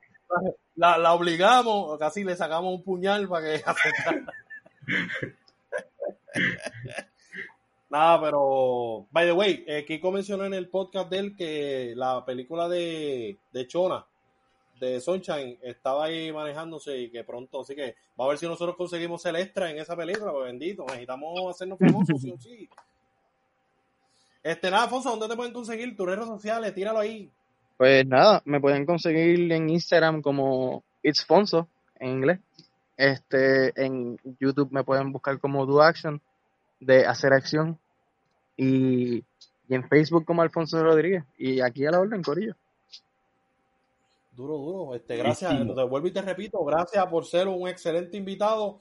S2: La, la obligamos, casi le sacamos un puñal para que aceptara. Nada, pero, by the way, eh, Kiko mencionó en el podcast de él que la película de, de Chona, de Sunshine, estaba ahí manejándose y que pronto, así que va a ver si nosotros conseguimos el extra en esa película, pues bendito, necesitamos hacernos famosos, sí o sí. Este, nada, Alfonso, ¿dónde te pueden conseguir? Tus redes sociales, tíralo ahí.
S3: Pues nada, me pueden conseguir en Instagram como It's Fonso, en inglés. Este, en YouTube me pueden buscar como Do Action, de hacer acción. Y, y en Facebook como Alfonso Rodríguez. Y aquí a la orden, Corillo.
S2: Duro, duro. Este, gracias,
S1: Buenísimo.
S2: te vuelvo y te repito, gracias por ser un excelente invitado.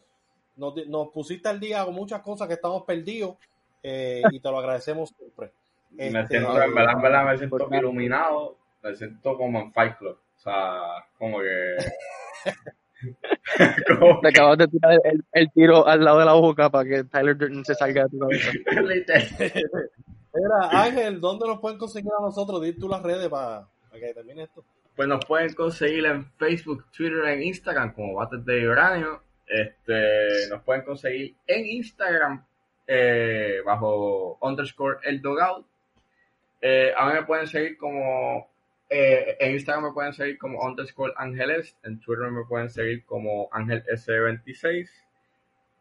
S2: Nos, nos pusiste al día con muchas cosas que estamos perdidos eh, y te lo agradecemos siempre.
S1: Me
S2: Este,
S1: siento, en verdad, en verdad, me siento
S3: nada.
S1: iluminado, me siento como en Fight Club. O sea, como que.
S3: Te acabas de tirar el, el tiro al lado de la boca para que Tyler Durden se salga de tu cabeza.
S2: Mira, Ángel, ¿dónde nos pueden conseguir a nosotros? Di tú las redes para, para que termine esto.
S1: pues nos pueden conseguir en Facebook, Twitter, en Instagram como Bates de Uranio. Este, nos pueden conseguir en Instagram eh, bajo underscore el dogout. Eh, a mí me pueden seguir como eh, en Instagram me pueden seguir como underscore ángeles, en Twitter me pueden seguir como ángel S26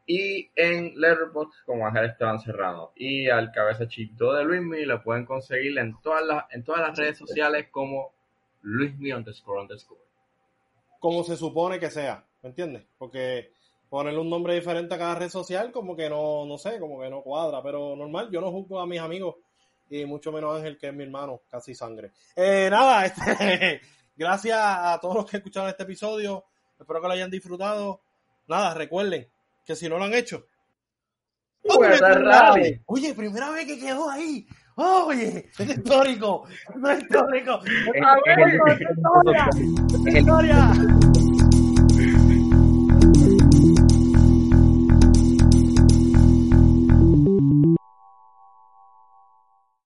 S1: y en Letterboxd como Ángel Esteban Serrano. Y al cabeza chito de Luismi lo pueden conseguir en todas las, en todas las redes sociales como Luismi underscore underscore.
S2: Como se supone que sea, ¿me entiendes? Porque ponerle un nombre diferente a cada red social como que no, no sé, como que no cuadra, pero normal, yo no juzgo a mis amigos y mucho menos Ángel que es mi hermano, casi sangre. Eh, nada, este, gracias a todos los que escucharon este episodio, espero que lo hayan disfrutado. Nada, recuerden que si no lo han hecho,
S1: Oye, primera vez,
S2: oye, primera vez que quedó ahí. Oye, es histórico, es histórico.
S3: Es-
S2: A
S3: es
S2: ver, es historia, es historia.